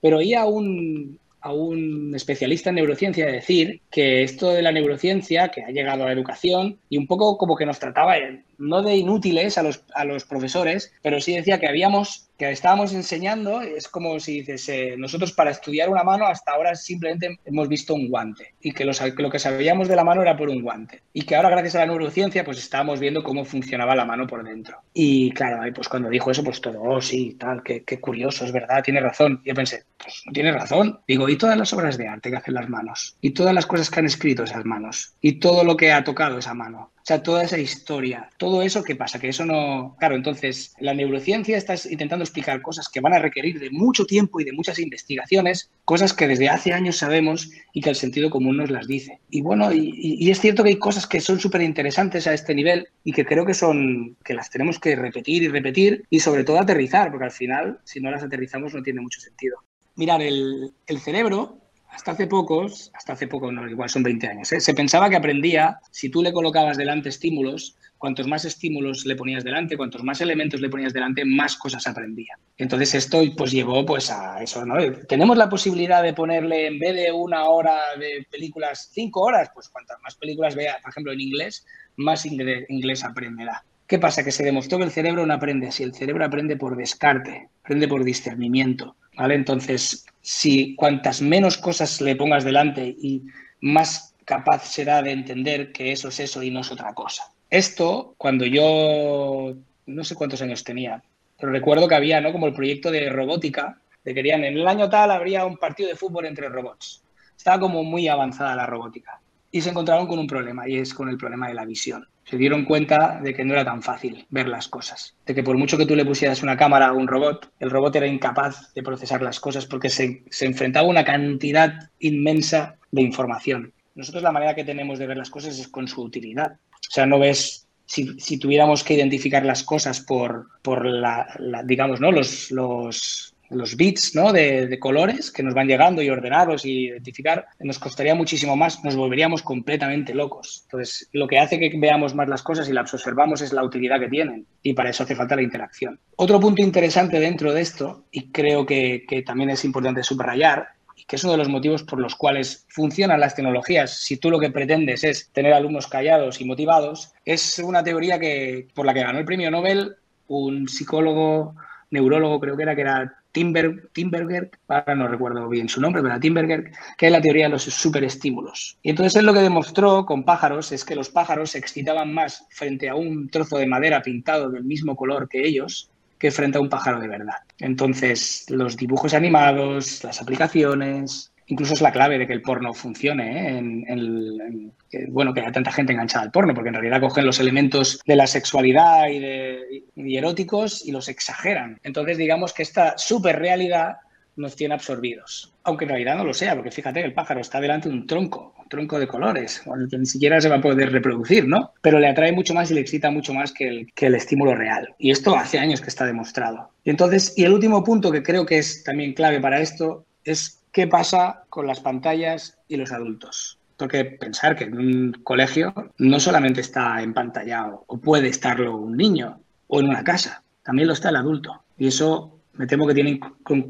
pero oí a un, a un especialista en neurociencia decir que esto de la neurociencia, que ha llegado a la educación, y un poco como que nos trataba no de inútiles a los, a los profesores, pero sí decía que habíamos que estábamos enseñando, es como si dices, eh, nosotros para estudiar una mano hasta ahora simplemente hemos visto un guante y que, lo que sabíamos de la mano era por un guante y que ahora gracias a la neurociencia pues estábamos viendo cómo funcionaba la mano por dentro. Y claro, pues cuando dijo eso pues todo, oh sí, tal, qué, qué curioso, es verdad, tiene razón. Yo pensé, pues tiene razón. Digo, y todas las obras de arte que hacen las manos y todas las cosas que han escrito esas manos y todo lo que ha tocado esa mano o sea, toda esa historia, todo eso, ¿qué pasa? Que eso no... Claro, entonces, la neurociencia está intentando explicar cosas que van a requerir de mucho tiempo y de muchas investigaciones, cosas que desde hace años sabemos y que el sentido común nos las dice. Y bueno, y, es cierto que hay cosas que son súper interesantes a este nivel y que creo que son, que las tenemos que repetir y repetir y sobre todo aterrizar, porque al final, si no las aterrizamos, no tiene mucho sentido. Mirar, el, el cerebro hasta hace pocos, hasta hace poco, no, igual son 20 años, ¿eh? se pensaba que aprendía si tú le colocabas delante estímulos, cuantos más estímulos le ponías delante, cuantos más elementos le ponías delante, más cosas aprendía. Entonces esto pues llevó pues a eso, ¿no? Tenemos la posibilidad de ponerle en vez de una hora de películas, cinco horas, pues cuantas más películas vea, por ejemplo, en inglés, más inglés aprenderá. ¿Qué pasa? Que se demostró que el cerebro no aprende así, el cerebro aprende por descarte, aprende por discernimiento. ¿vale? Entonces, si cuantas menos cosas le pongas delante y más capaz será de entender que eso es eso y no es otra cosa. Esto, cuando yo no sé cuántos años tenía, pero recuerdo que había, ¿no? Como el proyecto de robótica, de querían en el año tal habría un partido de fútbol entre robots. Estaba como muy avanzada la robótica. Y se encontraron con un problema, y es con el problema de la visión se dieron cuenta de que no era tan fácil ver las cosas, de que por mucho que tú le pusieras una cámara a un robot, el robot era incapaz de procesar las cosas porque se, enfrentaba a una cantidad inmensa de información. Nosotros la manera que tenemos de ver las cosas es con su utilidad. O sea, no ves, si, tuviéramos que identificar las cosas por, por la, digamos, ¿no? los, los los bits ¿no? de, colores que nos van llegando y ordenarlos y identificar, nos costaría muchísimo más, nos volveríamos completamente locos. Entonces, lo que hace que veamos más las cosas y las observamos es la utilidad que tienen y para eso hace falta la interacción. Otro punto interesante dentro de esto, y creo que, también es importante subrayar, y que es uno de los motivos por los cuales funcionan las tecnologías, si tú lo que pretendes es tener alumnos callados y motivados, es una teoría que, por la que ganó el premio Nobel un psicólogo neurólogo, creo que era, que era Timber, Timberger, ahora no recuerdo bien su nombre, pero Timberger, que es la teoría de los superestímulos. Y entonces él lo que demostró con pájaros es que los pájaros se excitaban más frente a un trozo de madera pintado del mismo color que ellos que frente a un pájaro de verdad. Entonces, los dibujos animados, las aplicaciones, incluso es la clave de que el porno funcione, ¿eh? en, bueno, que haya tanta gente enganchada al porno, porque en realidad cogen los elementos de la sexualidad y, de, eróticos y los exageran. Entonces, digamos que esta super realidad nos tiene absorbidos. Aunque en realidad no lo sea, porque fíjate que el pájaro está delante de un tronco, un tronco de colores, que ni siquiera se va a poder reproducir, ¿no? Pero le atrae mucho más y le excita mucho más que el, que el estímulo real. Y esto hace años que está demostrado. Y entonces, y el último punto que creo que es también clave para esto es qué pasa con las pantallas y los adultos. Porque pensar que en un colegio no solamente está empantallado o puede estarlo un niño o en una casa, también lo está el adulto. Y eso me temo que tiene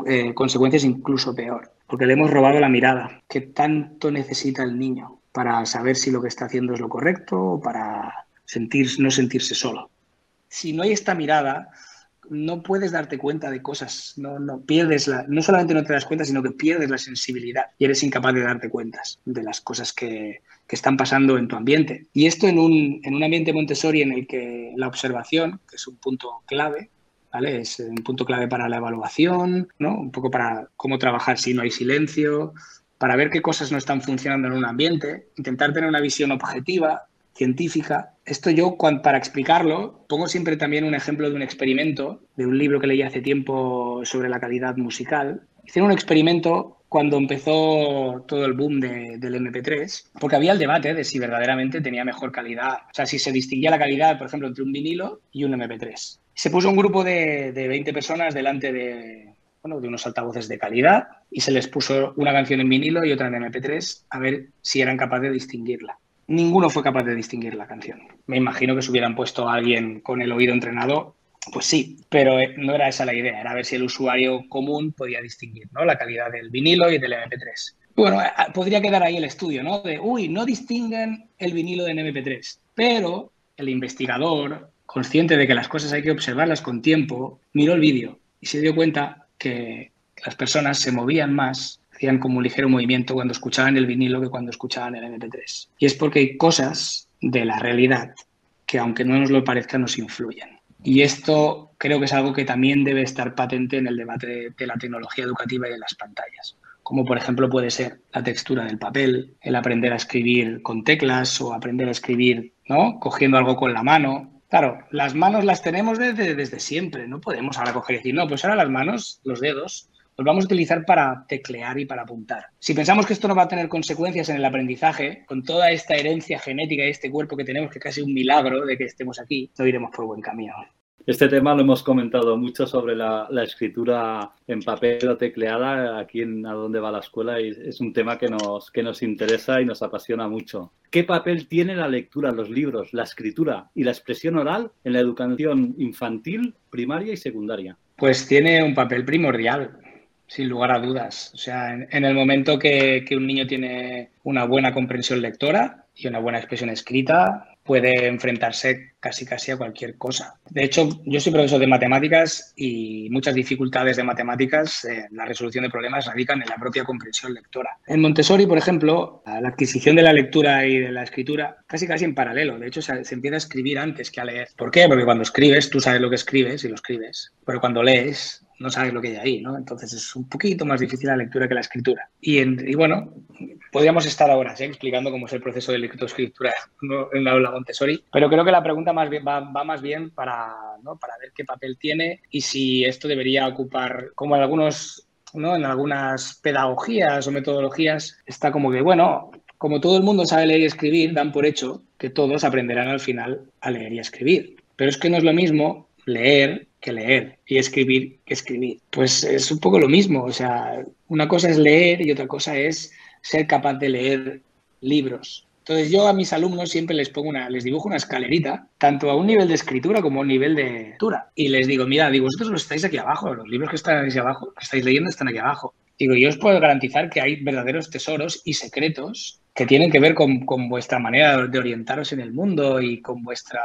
eh, consecuencias incluso peor, porque le hemos robado la mirada. ¿Qué tanto necesita el niño para saber si lo que está haciendo es lo correcto o para sentir, no sentirse solo? si no hay esta mirada, no puedes darte cuenta de cosas, no, no pierdes la, no solamente no te das cuenta, sino que pierdes la sensibilidad y eres incapaz de darte cuentas de las cosas que, que están pasando en tu ambiente. Y esto en un, en un ambiente Montessori en el que la observación, que es un punto clave, ¿vale? Es un punto clave para la evaluación, ¿no? Un poco para cómo trabajar si no hay silencio, para ver qué cosas no están funcionando en un ambiente, intentar tener una visión objetiva científica. Esto yo, para explicarlo, pongo siempre también un ejemplo de un experimento, de un libro que leí hace tiempo sobre la calidad musical. Hicieron un experimento cuando empezó todo el boom del MP3, porque había el debate de si verdaderamente tenía mejor calidad, o sea, si se distinguía la calidad, por ejemplo, entre un vinilo y un MP3. Se puso un grupo de, de 20 personas delante de, bueno, de unos altavoces de calidad y se les puso una canción en vinilo y otra en MP3 a ver si eran capaces de distinguirla ninguno fue capaz de distinguir la canción. Me imagino que se hubieran puesto a alguien con el oído entrenado, pues sí, pero eh, no era esa la idea, era ver si el usuario común podía distinguir ¿no? la calidad del vinilo y del MP3. Bueno, eh, podría quedar ahí el estudio, ¿no? De, uy, no distinguen el vinilo del MP3, pero el investigador, consciente de que las cosas hay que observarlas con tiempo, miró el vídeo y se dio cuenta que las personas se movían más hacían como un ligero movimiento cuando escuchaban el vinilo que cuando escuchaban el MP3. Y es porque hay cosas de la realidad que aunque no nos lo parezca nos influyen. Y esto creo que es algo que también debe estar patente en el debate de, la tecnología educativa y de las pantallas como por ejemplo puede ser la textura del papel, el aprender a escribir con teclas o aprender a escribir, ¿no? Cogiendo algo con la mano. Claro, las manos las tenemos desde, desde siempre, no podemos ahora coger y decir, no, pues ahora las manos, los dedos, los vamos a utilizar para teclear y para apuntar. Si pensamos que esto no va a tener consecuencias en el aprendizaje, con toda esta herencia genética y este cuerpo que tenemos, que es casi un milagro de que estemos aquí, no iremos por buen camino. Este tema lo hemos comentado mucho sobre la, escritura en papel o tecleada aquí en A Dónde va la escuela y es un tema que nos, que nos interesa y nos apasiona mucho. ¿Qué papel tiene la lectura, los libros, la escritura y la expresión oral en la educación infantil, primaria y secundaria? Pues tiene un papel primordial. Sin lugar a dudas. O sea, en, el momento que, un niño tiene una buena comprensión lectora y una buena expresión escrita, puede enfrentarse casi casi a cualquier cosa. De hecho, yo soy profesor de matemáticas y muchas dificultades de matemáticas, eh, la resolución de problemas radican en la propia comprensión lectora. En Montessori, por ejemplo, la adquisición de la lectura y de la escritura casi casi en paralelo. De hecho, se, se empieza a escribir antes que a leer. ¿Por qué? Porque cuando escribes, tú sabes lo que escribes y lo escribes. Pero cuando lees, no sabes lo que hay ahí, ¿no? Entonces es un poquito más difícil la lectura que la escritura. Y, bueno, podríamos estar ahora ¿sí? explicando cómo es el proceso de lectoescritura en la aula Montessori, pero creo que la pregunta más bien, va, más bien para, para ver qué papel tiene y si esto debería ocupar, como en algunos, ¿no? en algunas pedagogías o metodologías, está como que, bueno, como todo el mundo sabe leer y escribir, dan por hecho que todos aprenderán al final a leer y a escribir. Pero es que no es lo mismo leer que leer y escribir que escribir. Pues es un poco lo mismo, o sea, una cosa es leer y otra cosa es ser capaz de leer libros. Entonces yo a mis alumnos siempre les pongo una, les dibujo una escalerita, tanto a un nivel de escritura como a un nivel de lectura. Y les digo, mira, digo, vosotros los estáis aquí abajo, los libros que están aquí abajo, que estáis leyendo están aquí abajo. Digo, yo os puedo garantizar que hay verdaderos tesoros y secretos que tienen que ver con, con vuestra manera de orientaros en el mundo y con vuestra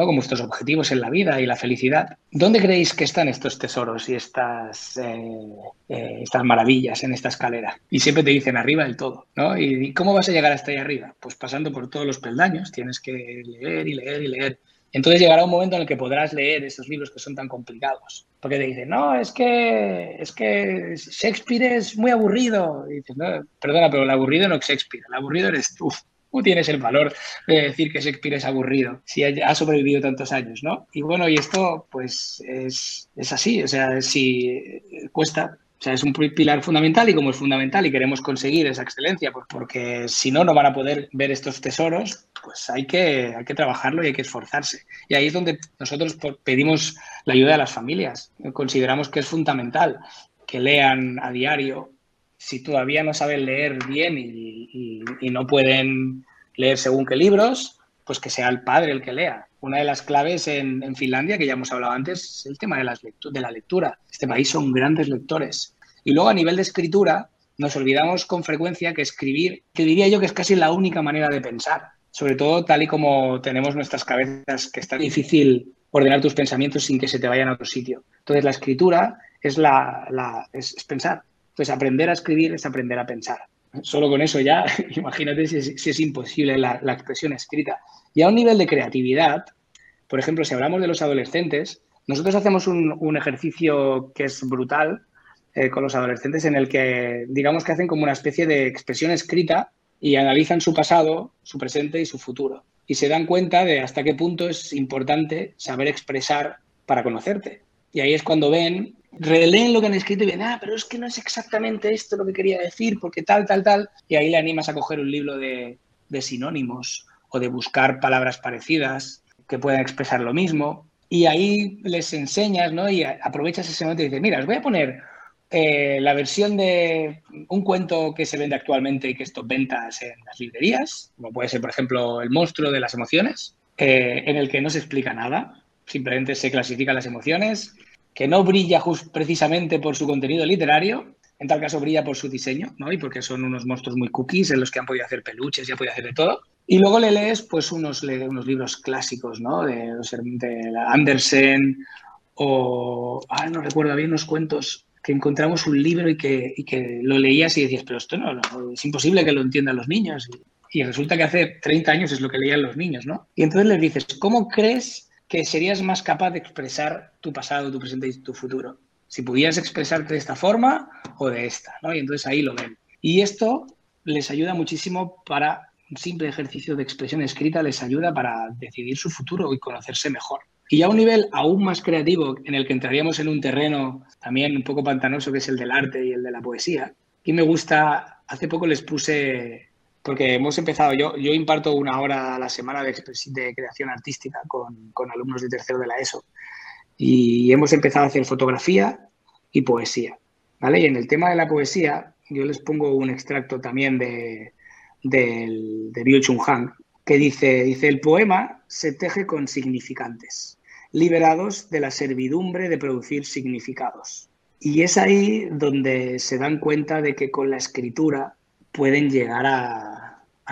¿no? con vuestros objetivos en la vida y la felicidad. ¿Dónde creéis que están estos tesoros y estas, eh, eh, estas maravillas en esta escalera? Y siempre te dicen arriba del todo, ¿no? ¿Y cómo vas a llegar hasta ahí arriba? Pues pasando por todos los peldaños, tienes que leer y leer y leer. Entonces llegará un momento en el que podrás leer esos libros que son tan complicados. Porque te dicen, no, es que, es que Shakespeare es muy aburrido. Y dices, no, perdona, pero el aburrido no es Shakespeare, el aburrido eres tú. ¿Cómo tienes el valor de decir que Shakespeare es aburrido si ha sobrevivido tantos años, no? Y bueno, y esto pues es, es así, o sea, si cuesta, o sea, es un pilar fundamental y como es fundamental y queremos conseguir esa excelencia, pues porque si no, no van a poder ver estos tesoros, pues hay que, hay que trabajarlo y hay que esforzarse. Y ahí es donde nosotros pedimos la ayuda de las familias. Consideramos que es fundamental que lean a diario, si todavía no saben leer bien y, no pueden leer según qué libros, pues que sea el padre el que lea. Una de las claves en, Finlandia, que ya hemos hablado antes, es el tema de, la lectura. Este país son grandes lectores. Y luego a nivel de escritura, nos olvidamos con frecuencia que escribir, que diría yo que es casi la única manera de pensar. Sobre todo tal y como tenemos nuestras cabezas, que es tan difícil ordenar tus pensamientos sin que se te vayan a otro sitio. Entonces, la escritura es, la, es, pensar. Entonces, aprender a escribir es aprender a pensar. Solo con eso ya, imagínate si es, imposible la, expresión escrita. Y a un nivel de creatividad, por ejemplo, si hablamos de los adolescentes, nosotros hacemos un, ejercicio que es brutal eh, con los adolescentes en el que, digamos que hacen como una especie de expresión escrita y analizan su pasado, su presente y su futuro. Y se dan cuenta de hasta qué punto es importante saber expresar para conocerte. Y ahí es cuando ven, releen lo que han escrito y ven, ah, pero es que no es exactamente esto lo que quería decir, porque tal, tal, tal. Y ahí le animas a coger un libro de, de sinónimos o de buscar palabras parecidas que puedan expresar lo mismo. Y ahí les enseñas, ¿no? Y aprovechas ese momento y dices, mira, os voy a poner eh, la versión de un cuento que se vende actualmente y que esto ventas en las librerías, como puede ser, por ejemplo, El monstruo de las emociones, eh, en el que no se explica nada, simplemente se clasifican las emociones, que no brilla precisamente por su contenido literario, en tal caso brilla por su diseño, ¿no? Y porque son unos monstruos muy cookies en los que han podido hacer peluches y han podido hacer de todo. Y luego le lees pues unos, unos libros clásicos, ¿no? De, de Andersen o, ah, no recuerdo bien, unos cuentos que encontramos un libro y que, que lo leías y decías, pero esto no, es imposible que lo entiendan los niños. Y, resulta que hace 30 años es lo que leían los niños, ¿no? Y entonces les dices, ¿cómo crees que serías más capaz de expresar tu pasado, tu presente y tu futuro? Si pudieras expresarte de esta forma o de esta, ¿no? Y entonces ahí lo ven. Y esto les ayuda muchísimo para un simple ejercicio de expresión escrita, les ayuda para decidir su futuro y conocerse mejor. Y a un nivel aún más creativo, en el que entraríamos en un terreno también un poco pantanoso, que es el del arte y el de la poesía. Y me gusta, hace poco les puse, porque hemos empezado, yo, yo imparto una hora a la semana de, de creación artística con, con alumnos de tercero de la ESO. Y hemos empezado a hacer fotografía y poesía. ¿vale? Y en el tema de la poesía, yo les pongo un extracto también de, de, de Byung Chun Han, que dice, dice, el poema se teje con significantes liberados de la servidumbre de producir significados. Y es ahí donde se dan cuenta de que con la escritura pueden llegar a,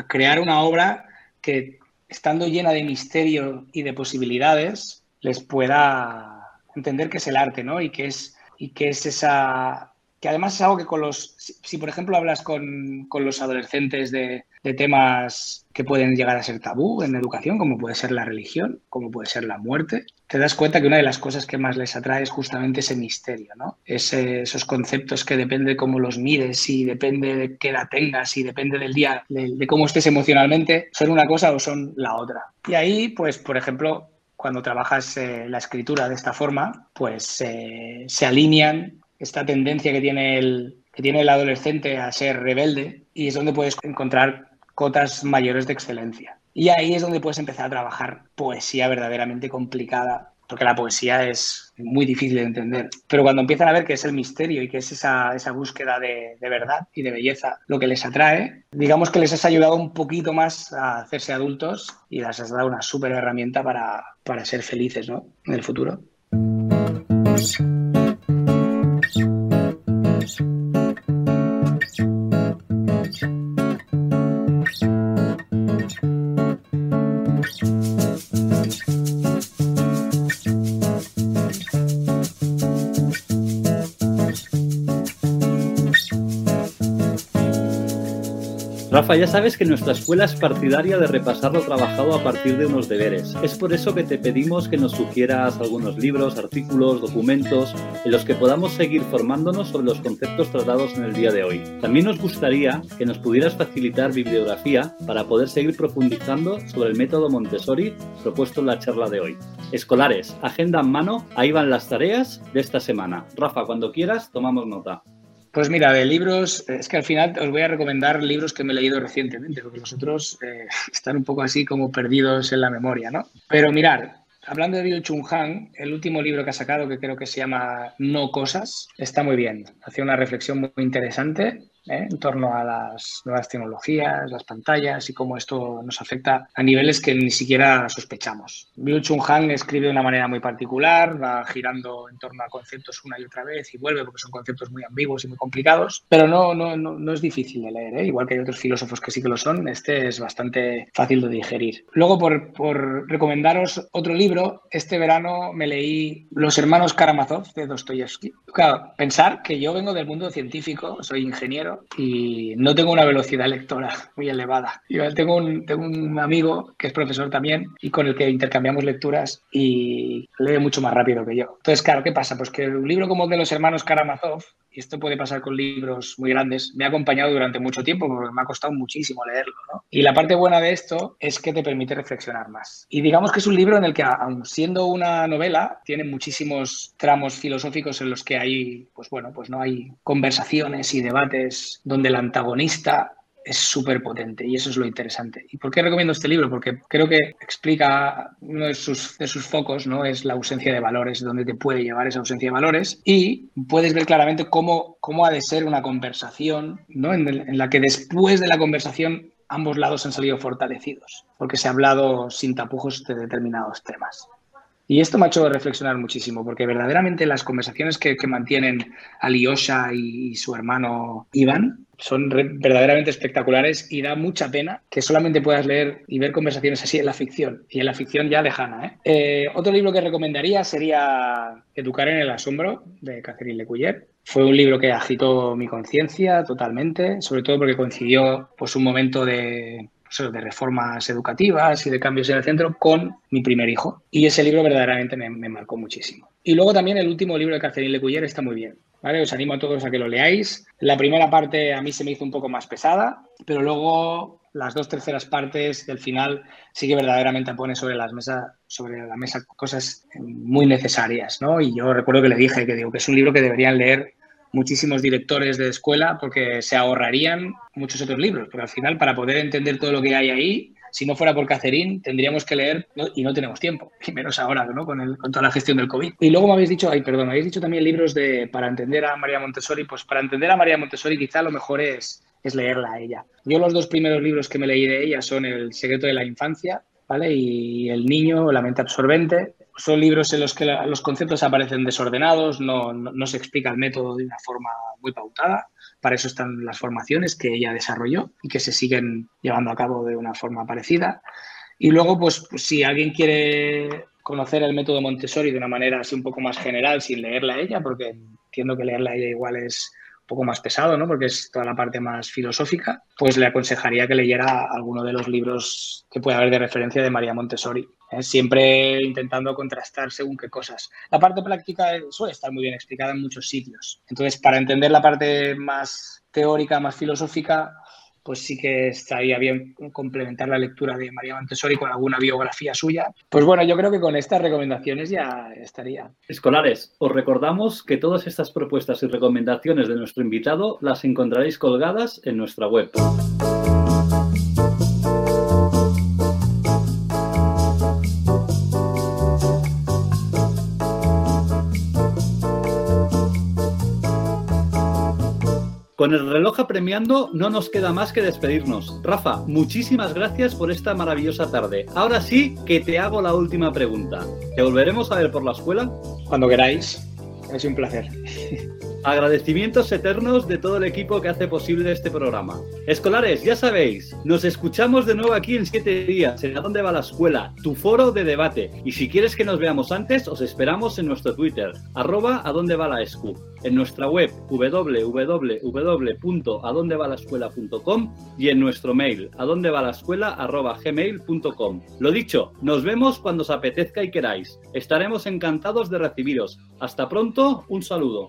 crear una obra que, estando llena de misterio y de posibilidades, les pueda entender que es el arte, ¿no? Y que es, y que es esa, que además es algo que con los, si, por ejemplo hablas con, los adolescentes de, temas que pueden llegar a ser tabú en educación, como puede ser la religión, como puede ser la muerte, te das cuenta que una de las cosas que más les atrae es justamente ese misterio, ¿no? esos conceptos que depende de cómo los mires y depende de qué edad tengas y depende del día, de, cómo estés emocionalmente, son una cosa o son la otra. Y ahí, pues, por ejemplo, cuando trabajas eh, la escritura de esta forma, pues eh, se alinean esta tendencia que tiene el, que tiene el adolescente a ser rebelde y es donde puedes encontrar cotas mayores de excelencia. Y ahí es donde puedes empezar a trabajar poesía verdaderamente complicada, porque la poesía es muy difícil de entender. Pero cuando empiezan a ver que es el misterio y que es esa, esa búsqueda de, de, verdad y de belleza lo que les atrae, digamos que les has ayudado un poquito más a hacerse adultos y les has dado una súper herramienta para, para ser felices ¿no? en el futuro. Rafa, ya sabes que nuestra escuela es partidaria de repasar lo trabajado a partir de unos deberes. Es por eso que te pedimos que nos sugieras algunos libros, artículos, documentos en los que podamos seguir formándonos sobre los conceptos tratados en el día de hoy. También nos gustaría que nos pudieras facilitar bibliografía para poder seguir profundizando sobre el método Montessori propuesto en la charla de hoy. Escolares, agenda en mano, ahí van las tareas de esta semana. Rafa, cuando quieras, tomamos nota. Pues mira, de libros, es que al final os voy a recomendar libros que me he leído recientemente, porque los otros eh, están un poco así como perdidos en la memoria, ¿no? Pero mirar, hablando de Bill Chung Han, el último libro que ha sacado, que creo que se llama No Cosas, está muy bien. Hace una reflexión muy interesante ¿eh? en torno a las nuevas tecnologías, las pantallas y cómo esto nos afecta a niveles que ni siquiera sospechamos. Bill Chung escribe de una manera muy particular, va girando en torno a conceptos una y otra vez y vuelve porque son conceptos muy ambiguos y muy complicados, pero no, no, no, es difícil de leer, ¿eh? igual que hay otros filósofos que sí que lo son, este es bastante fácil de digerir. Luego, por, por recomendaros otro libro, este verano me leí Los hermanos Karamazov de Dostoyevsky. Claro, pensar que yo vengo del mundo científico, soy ingeniero y no tengo una velocidad lectora muy elevada. Yo tengo un, tengo un amigo que es profesor también y con el que intercambiamos lecturas y lee mucho más rápido que yo. Entonces, claro, ¿qué pasa? Pues que un libro como el de los hermanos Karamazov y esto puede pasar con libros muy grandes, me ha acompañado durante mucho tiempo porque me ha costado muchísimo leerlo. Y la parte buena de esto es que te permite reflexionar más. Y digamos que es un libro en el que, aun siendo una novela, tiene muchísimos tramos filosóficos en los que hay, pues bueno, pues no hay conversaciones y debates donde el antagonista es súper potente y eso es lo interesante. ¿Y por qué recomiendo este libro? Porque creo que explica uno de sus, de sus focos, ¿no? Es la ausencia de valores, donde te puede llevar esa ausencia de valores y puedes ver claramente cómo, cómo ha de ser una conversación, ¿no? En, en la que después de la conversación ambos lados han salido fortalecidos, porque se ha hablado sin tapujos de determinados temas. Y esto me ha hecho reflexionar muchísimo, porque verdaderamente las conversaciones que, mantienen Alyosha y, su hermano Iván son verdaderamente espectaculares y da mucha pena que solamente puedas leer y ver conversaciones así en la ficción, y en la ficción ya lejana. ¿eh? Eh, otro libro que recomendaría sería Educar en el asombro, de Catherine Lecuyer. Fue un libro que agitó mi conciencia totalmente, sobre todo porque coincidió pues, un momento de, de reformas educativas y de cambios en el centro con mi primer hijo. Y ese libro verdaderamente me, marcó muchísimo. Y luego también el último libro de Catherine Lecuyer está muy bien. ¿vale? Os animo a todos a que lo leáis. La primera parte a mí se me hizo un poco más pesada, pero luego las dos terceras partes del final sí que verdaderamente pone sobre, las mesa, sobre la mesa cosas muy necesarias. ¿no? Y yo recuerdo que le dije que, digo, que es un libro que deberían leer muchísimos directores de escuela porque se ahorrarían muchos otros libros, pero al final para poder entender todo lo que hay ahí, si no fuera por Cacerín, tendríamos que leer y no tenemos tiempo, y menos ahora, ¿no? Con, el, con toda la gestión del COVID. Y luego me habéis dicho, ay, perdón, me habéis dicho también libros de para entender a María Montessori, pues para entender a María Montessori quizá lo mejor es, es leerla a ella. Yo los dos primeros libros que me leí de ella son El secreto de la infancia, ¿vale? Y El niño, la mente absorbente, son libros en los que los conceptos aparecen desordenados, no, no, se explica el método de una forma muy pautada. Para eso están las formaciones que ella desarrolló y que se siguen llevando a cabo de una forma parecida. Y luego, pues, pues si alguien quiere conocer el método Montessori de una manera así un poco más general, sin leerla ella, porque entiendo que leerla ella igual es poco más pesado, ¿no? porque es toda la parte más filosófica, pues le aconsejaría que leyera alguno de los libros que puede haber de referencia de María Montessori, ¿eh? siempre intentando contrastar según qué cosas. La parte práctica suele estar muy bien explicada en muchos sitios. Entonces, para entender la parte más teórica, más filosófica, pues sí que estaría bien complementar la lectura de María Montessori con alguna biografía suya. Pues bueno, yo creo que con estas recomendaciones ya estaría. Escolares, os recordamos que todas estas propuestas y recomendaciones de nuestro invitado las encontraréis colgadas en nuestra web. Con el reloj apremiando, no nos queda más que despedirnos. Rafa, muchísimas gracias por esta maravillosa tarde. Ahora sí que te hago la última pregunta. ¿Te volveremos a ver por la escuela? Cuando queráis. Es un placer. Agradecimientos eternos de todo el equipo que hace posible este programa. Escolares, ya sabéis, nos escuchamos de nuevo aquí en siete días, en A Dónde Va la Escuela, tu foro de debate. Y si quieres que nos veamos antes, os esperamos en nuestro Twitter, arroba a dónde va la escu, en nuestra web www.adondevalascuela.com y en nuestro mail, a dónde va la escuela arroba gmail.com. Lo dicho, nos vemos cuando os apetezca y queráis. Estaremos encantados de recibiros. Hasta pronto, un saludo.